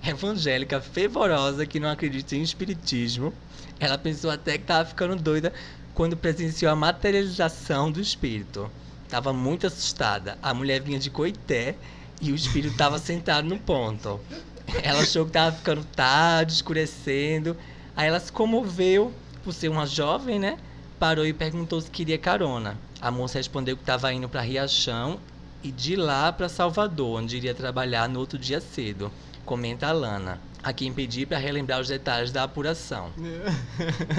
Evangélica fervorosa que não acredita em espiritismo. Ela pensou até que estava ficando doida quando presenciou a materialização do espírito. Tava muito assustada. A mulher vinha de Coité e o espírito estava sentado no ponto. Ela achou que estava ficando tarde, escurecendo. Aí ela se comoveu por ser uma jovem, né? Parou e perguntou se queria carona. A moça respondeu que estava indo para Riachão e de lá para Salvador, onde iria trabalhar no outro dia cedo. Comenta a Lana, a quem pedi para relembrar os detalhes da apuração.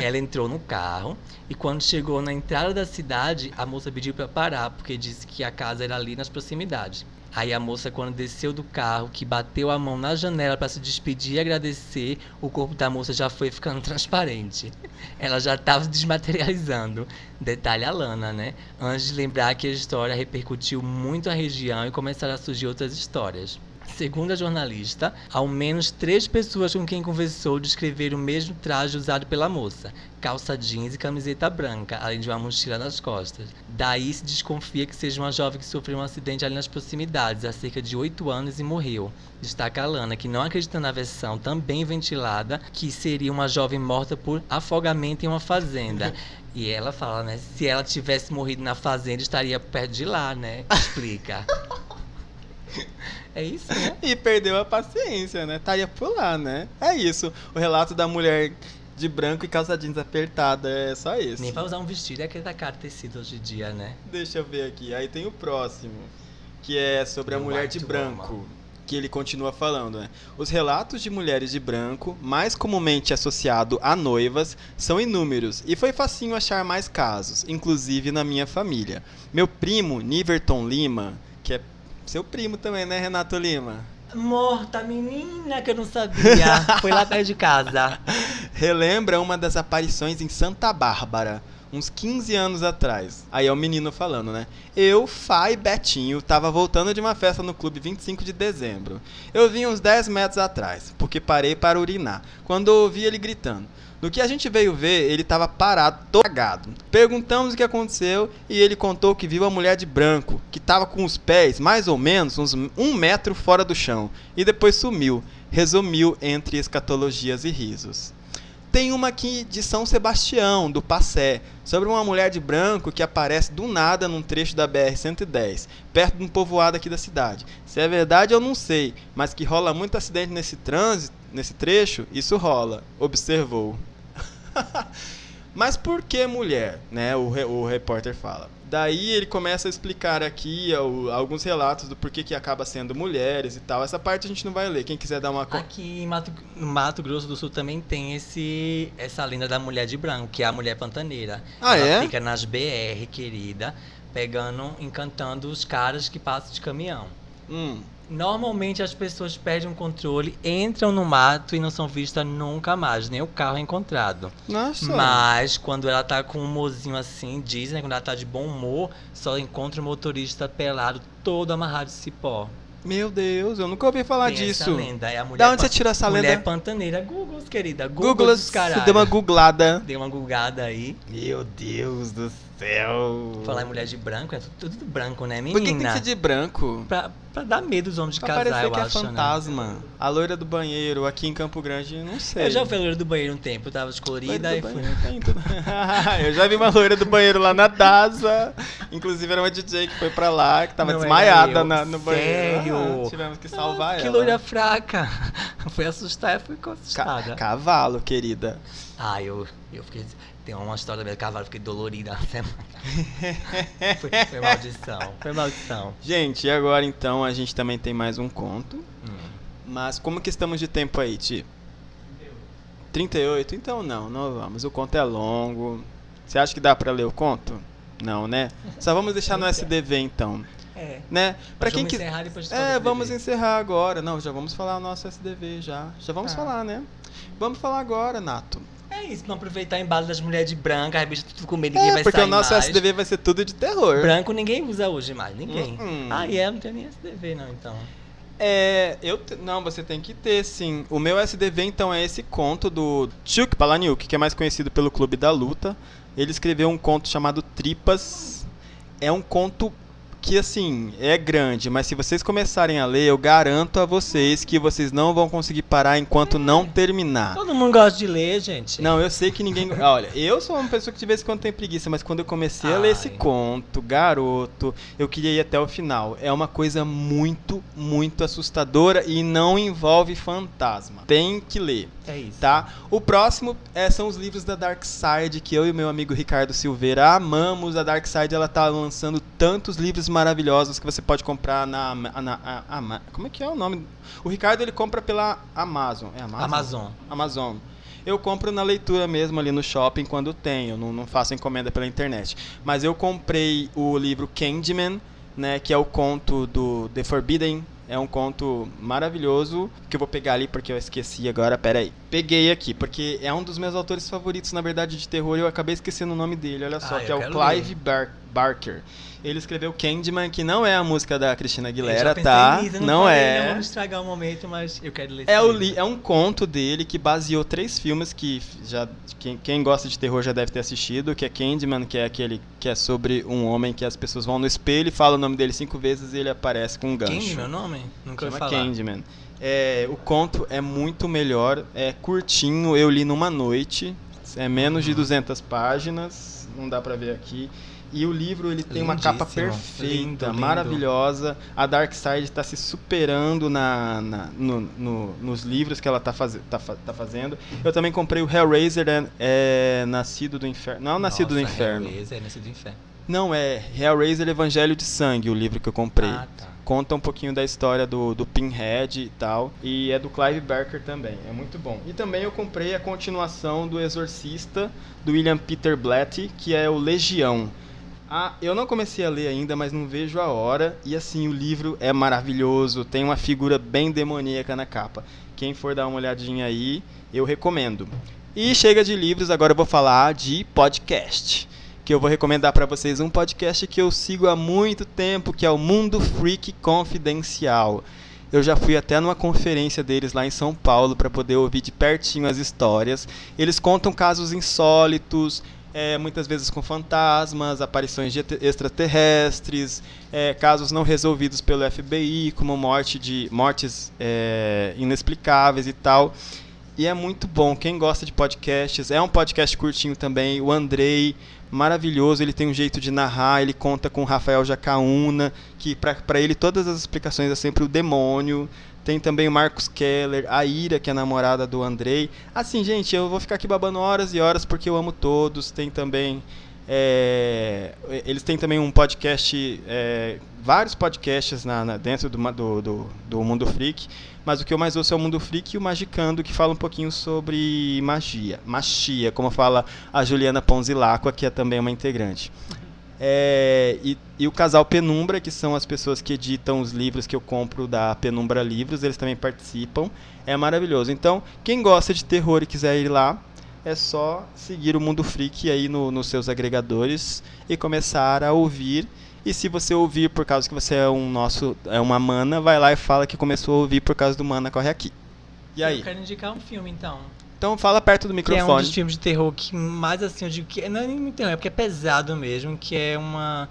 Ela entrou no carro e quando chegou na entrada da cidade, a moça pediu para parar porque disse que a casa era ali nas proximidades. Aí a moça, quando desceu do carro, que bateu a mão na janela para se despedir e agradecer, o corpo da moça já foi ficando transparente. Ela já estava se desmaterializando. Detalhe a Lana, né? Antes de lembrar que a história repercutiu muito a região e começaram a surgir outras histórias. Segundo a jornalista, ao menos três pessoas com quem conversou descreveram o mesmo traje usado pela moça: calça jeans e camiseta branca, além de uma mochila nas costas. Daí se desconfia que seja uma jovem que sofreu um acidente ali nas proximidades há cerca de oito anos e morreu. Destaca a Lana, que não acredita na versão também ventilada que seria uma jovem morta por afogamento em uma fazenda. E ela fala, né? Se ela tivesse morrido na fazenda, estaria perto de lá, né? Explica. É isso, né? E perdeu a paciência, né? Estaria por lá, né? É isso. O relato da mulher de branco e calça jeans apertada. É só esse. Nem pra usar um vestido é aquele da cara tecido hoje em dia, né? Deixa eu ver aqui. Aí tem o próximo, que é sobre a mulher de branco. Woman. Que ele continua falando, né? Os relatos de mulheres de branco, mais comumente associado a noivas, são inúmeros e foi facinho achar mais casos, inclusive na minha família. Meu primo, Niverton Lima, que é seu primo também, né, Renato Lima? Morta, menina, que eu não sabia. Foi lá perto de casa. relembra uma das aparições em Santa Bárbara, uns 15 anos atrás. Aí é o menino falando, né? Eu, e Betinho tava voltando de uma festa no clube 25 de dezembro. Eu vim uns 10 metros atrás, porque parei para urinar, quando ouvi ele gritando. No que a gente veio ver, ele tava parado, todo cagado. Perguntamos o que aconteceu e ele contou que viu a mulher de branco, que tava com os pés mais ou menos uns um metro fora do chão, e depois sumiu. Resumiu entre escatologias e risos. Tem uma aqui de São Sebastião, do Passé, sobre uma mulher de branco que aparece do nada num trecho da BR-110, perto de um povoado aqui da cidade. Se é verdade, eu não sei, mas que rola muito acidente nesse trânsito, nesse trecho, isso rola, observou. mas por que mulher? Né, o, re- o repórter fala. Daí ele começa a explicar aqui alguns relatos do porquê que acaba sendo mulheres e tal. Essa parte a gente não vai ler. Quem quiser dar uma. Aqui em Mato, no Mato Grosso do Sul também tem esse, essa lenda da mulher de branco, que é a mulher pantaneira. Ah, Ela é? fica nas BR, querida, pegando, encantando os caras que passam de caminhão. Hum. Normalmente as pessoas perdem o controle, entram no mato e não são vistas nunca mais, nem o carro é encontrado. Nossa. Mas quando ela tá com um humorzinho assim, dizem, né, quando ela tá de bom humor, só encontra o motorista pelado, todo amarrado de cipó. Meu Deus, eu nunca ouvi falar Tem essa disso. lenda, é a mulher Da onde você tirou essa Mulher lenda? pantaneira, Google, querida, Google Google, dos caralho. você deu uma googlada. Dei uma googada aí. Meu Deus do céu. Falar em mulher de branco, é tudo de branco, né, menina? Por que que tem que ser de branco? Pra, pra dar medo dos homens de Pra casar, parecer eu que é acho, né? fantasma. A loira do banheiro aqui em Campo Grande, não sei. Eu já fui a loira do banheiro um tempo, eu tava descolorida e fui. tudo. eu já vi uma loira do banheiro lá na DASA. Inclusive era uma DJ que foi pra lá, que tava Não desmaiada na- no banheiro. Sério? Ah, tivemos que salvar Ah, ela. Que loira fraca. Foi assustar, eu fui Ca- assustada. cavalo, querida. Ah, eu, eu fiquei. Tem uma história da minha cavalo, fiquei dolorida na semana. foi, foi maldição. Foi maldição. Gente, e agora então a gente também tem mais um conto. Hum. Mas como que estamos de tempo aí, Ti? 38? Então não, não vamos. O conto é longo. Você acha que dá pra ler o conto? Não, né? Só vamos deixar no SDV então, É. né? Pra Mas quem vamos quiser. encerrar depois de É, vamos encerrar agora. Não, já vamos falar o nosso SDV já. Já vamos Tá. falar, né? Vamos falar agora, Nato. É isso, não aproveitar o embalo das mulheres de branca, as bichas tudo com medo, ninguém É, vai porque sair o nosso mais. SDV vai ser tudo de terror. Branco ninguém usa hoje mais, ninguém. Hum. Ah, e é, não tem nem SDV não, então. É, eu te- não, você tem que ter sim. O meu SDV então é esse conto do Chuck Palahniuk, que é mais conhecido pelo Clube da Luta. Ele escreveu um conto chamado Tripas. É um conto que assim, é grande, mas se vocês começarem a ler, eu garanto a vocês que vocês não vão conseguir parar enquanto não terminar. Todo mundo gosta de ler, gente. Não, eu sei que ninguém. Olha, eu sou uma pessoa que de vez em quando tem preguiça, mas quando eu comecei a ler esse Ai. conto, garoto, eu queria ir até o final. É uma coisa muito, muito assustadora e não envolve fantasma. Tem que ler, É isso. tá? O próximo é, são os livros da Dark Side, que eu e meu amigo Ricardo Silveira amamos. A Dark Side ela tá lançando tantos livros maravilhosos que você pode comprar na. na, na- a- Ama- como é que é o nome? O Ricardo ele compra pela Amazon. É Amazon? Amazon. Amazon. Eu compro na leitura mesmo ali no shopping quando tenho, não, não faço encomenda pela internet. Mas eu comprei o livro Candyman, né, que é o conto do The Forbidden. É um conto maravilhoso que eu vou pegar ali porque eu esqueci agora. Pera aí. Peguei aqui porque é um dos meus autores favoritos, na verdade, de terror. e Eu acabei esquecendo o nome dele. Olha só, Ah, que é o Clive Bar- Barker. Ele escreveu Candyman, que não é a música da Cristina Aguilera, tá? nisso, não falei, é. Não vamos estragar o momento, mas eu quero ler É, o li- é um conto dele que baseou três filmes que já quem, quem gosta de terror já deve ter assistido, que é Candyman, que é aquele que é sobre um homem que as pessoas vão no espelho e falam o nome dele cinco vezes e ele aparece com um gancho. Candy, meu nome? Nunca Chama falar. Candyman. É, o conto é muito melhor, é curtinho, eu li numa noite, é menos Uhum. de 200 páginas, não dá pra ver aqui. E o livro ele tem uma capa perfeita, Lindo, lindo. maravilhosa. A Darkseid está se superando na, na- no- no- nos livros que ela está tá, fa- tá fazendo. Eu também comprei o Hellraiser, é, é Nascido do Inferno. Não, Nascido do Nossa, Inferno. Hellraiser é Nascido do Inferno. Não, é Hellraiser Evangelho de Sangue, o livro que eu comprei. Ah, tá. Conta um pouquinho da história do, do Pinhead e tal. E é do Clive Barker também. É muito bom. E também eu comprei a continuação do Exorcista, do William Peter Blatty, que é o Legião. Ah, eu não comecei a ler ainda, mas não vejo a hora. E assim, o livro é maravilhoso. Tem uma figura bem demoníaca na capa. Quem for dar uma olhadinha aí, eu recomendo. E chega de livros, agora eu vou falar de podcast. Que eu vou recomendar para vocês um podcast que eu sigo há muito tempo, que é o Mundo Freak Confidencial. Eu já fui até numa conferência deles lá em São Paulo para poder ouvir de pertinho as histórias. Eles contam casos insólitos, é, muitas vezes com fantasmas, aparições de extraterrestres, é, casos não resolvidos pelo FBI, como morte de mortes é, inexplicáveis e tal. E é muito bom. Quem gosta de podcasts, é um podcast curtinho também. O Andrei, maravilhoso, ele tem um jeito de narrar, ele conta com Rafael Jacaúna, que para ele todas as explicações é sempre o demônio. Tem também o Marcos Keller, a Ira, que é a namorada do Andrei. Assim, gente, eu vou ficar aqui babando horas e horas porque eu amo todos. Tem também. É, eles têm também um podcast, é, vários podcasts na, na- dentro do, do, do, do Mundo Freak, mas o que eu mais ouço é o Mundo Freak e o Magicando, que fala um pouquinho sobre magia, machia, como fala a Juliana Ponzilacqua, que é também uma integrante. É, e, e o casal Penumbra, que são as pessoas que editam os livros que eu compro da Penumbra Livros, eles também participam. É maravilhoso. Então, quem gosta de terror e quiser ir lá, é só seguir o Mundo Freak aí no- nos seus agregadores e começar a ouvir. E se você ouvir por causa que você é um nosso é uma mana, vai lá e fala que começou a ouvir por causa do mana corre aqui. E aí? Eu quero indicar um filme, então. Então fala perto do Que é um microfone. dos filmes de terror que mais assim, eu digo que não é nem terror, é porque é pesado mesmo, que é uma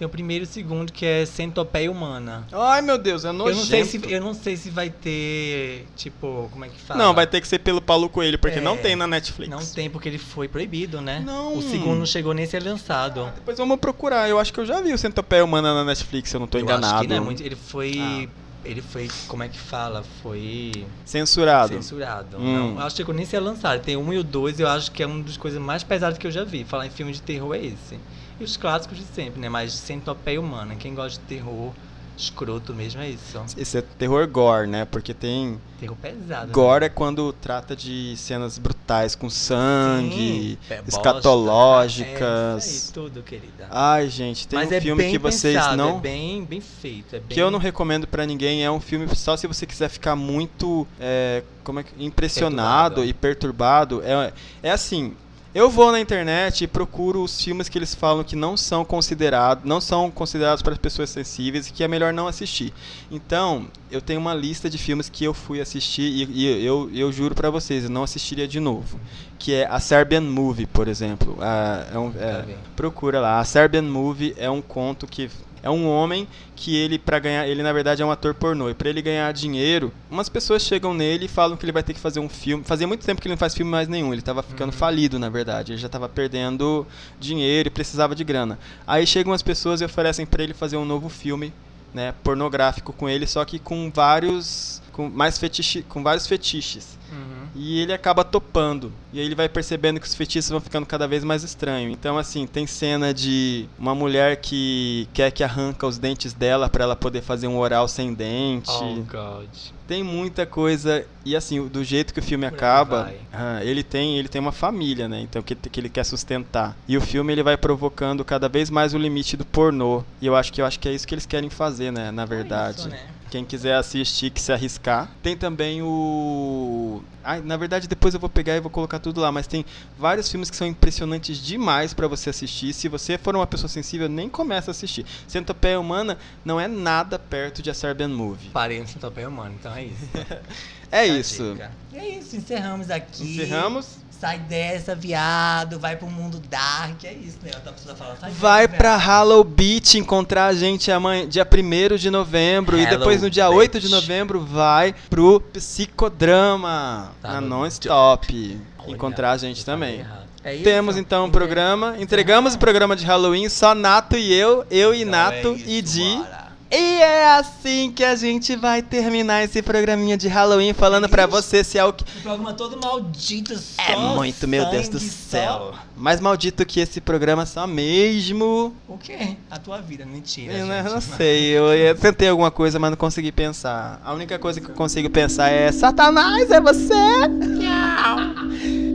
tem o primeiro e o segundo que é Centopeia Humana. Ai meu Deus, é Eu nojento. não sei se eu não sei se vai ter, tipo, como é que fala? Não, vai ter que ser pelo Paulo Coelho, porque É, não tem na Netflix. Não tem porque ele foi proibido, né? Não. O segundo não chegou nem a ser lançado. Ah, depois vamos procurar. Eu acho que eu já vi o Centopeia Humana na Netflix, se eu não tô eu enganado. acho que não é muito, ele foi Ah. ele foi, como é que fala? Foi Censurado. censurado. Hum. Não, eu acho que chegou nem a ser lançado. Tem um e o dois, eu acho que é uma das coisas mais pesadas que eu já vi. Falar em filme de terror é esse. E os clássicos de sempre, né? Mas Centopeia Humana. Quem gosta de terror escroto mesmo é isso. Esse é terror gore, né? Porque tem. Terror pesado. né? Gore é quando trata de cenas brutais com sangue, Sim, é escatológicas. É isso aí, tudo, querida. Ai, gente, tem Mas um é filme que vocês pensado, não. É bem, bem feito. É bem... Que eu não recomendo pra ninguém, é um filme só se você quiser ficar muito é, como é que- impressionado Perturbado. e perturbado. É, é assim, eu vou na internet e procuro os filmes que eles falam que não são considerados, não são considerados para pessoas sensíveis e que é melhor não assistir. Então, eu tenho uma lista de filmes que eu fui assistir e, e eu, eu juro pra vocês, eu não assistiria de novo. Que é a Serbian Movie, por exemplo. Ah, é um- é. Procura lá. A Serbian Movie é um conto que é um homem que ele para ganhar, ele na verdade é um ator pornô e para ele ganhar dinheiro, umas pessoas chegam nele e falam que ele vai ter que fazer um filme. Fazia muito tempo que ele não faz filme mais nenhum, ele tava ficando Uhum. falido, na verdade. Ele já tava perdendo dinheiro e precisava de grana. Aí chegam as pessoas e oferecem para ele fazer um novo filme, né, pornográfico com ele, só que com vários com mais fetiche, com vários fetiches. Uhum. E ele acaba topando. E aí ele vai percebendo que os feitiços vão ficando cada vez mais estranhos. Então, assim, tem cena de uma mulher que quer que arranca os dentes dela pra ela poder fazer um oral sem dente. Oh, God. Tem muita coisa. E assim, do jeito que o filme acaba, ah, ele tem ele tem uma família, né? Então, que, que ele quer sustentar. E o filme ele vai provocando cada vez mais o limite do pornô. E eu acho que eu acho que é isso que eles querem fazer, né? Na verdade. É isso, né? Quem quiser assistir, que se arriscar. Tem também o. Ai, na verdade, depois eu vou pegar e vou colocar tudo lá. Mas tem vários filmes que são impressionantes demais pra você assistir. Se você for uma pessoa sensível, nem começa a assistir. Centopeia Humana não é nada perto de A Serbian Movie. Parei no Centopeia Humana, então é isso. É a isso. É isso, encerramos aqui. Encerramos. Sai dessa, viado, vai pro mundo dark, é isso, né? Outra pessoa fala, sai Vai dessa, pra. Hollow Beach encontrar a gente amanhã, dia 1 de novembro. e Hello depois no dia Beach. 8 de novembro vai pro Psicodrama. Tá na no Non-Stop. Encontrar a gente eu também. É isso? Temos então um programa. Entregamos o programa de Halloween, só Nato e eu, eu e Então Nato é isso, e Di. bora. E é assim que a gente vai terminar esse programinha de Halloween falando pra Isso. você se é o que. O programa todo maldito, só É muito, meu Deus do céu. só- Mais maldito que esse programa só mesmo. O quê? A tua vida, mentira. Eu não, gente. não sei, eu, eu tentei alguma coisa, mas não consegui pensar. A única coisa que eu consigo pensar é: Satanás, é você?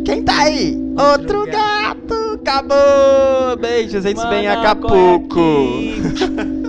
Quem tá aí? Outro, Outro gato. Acabou! Beijos, a gente se vê em Acapulco.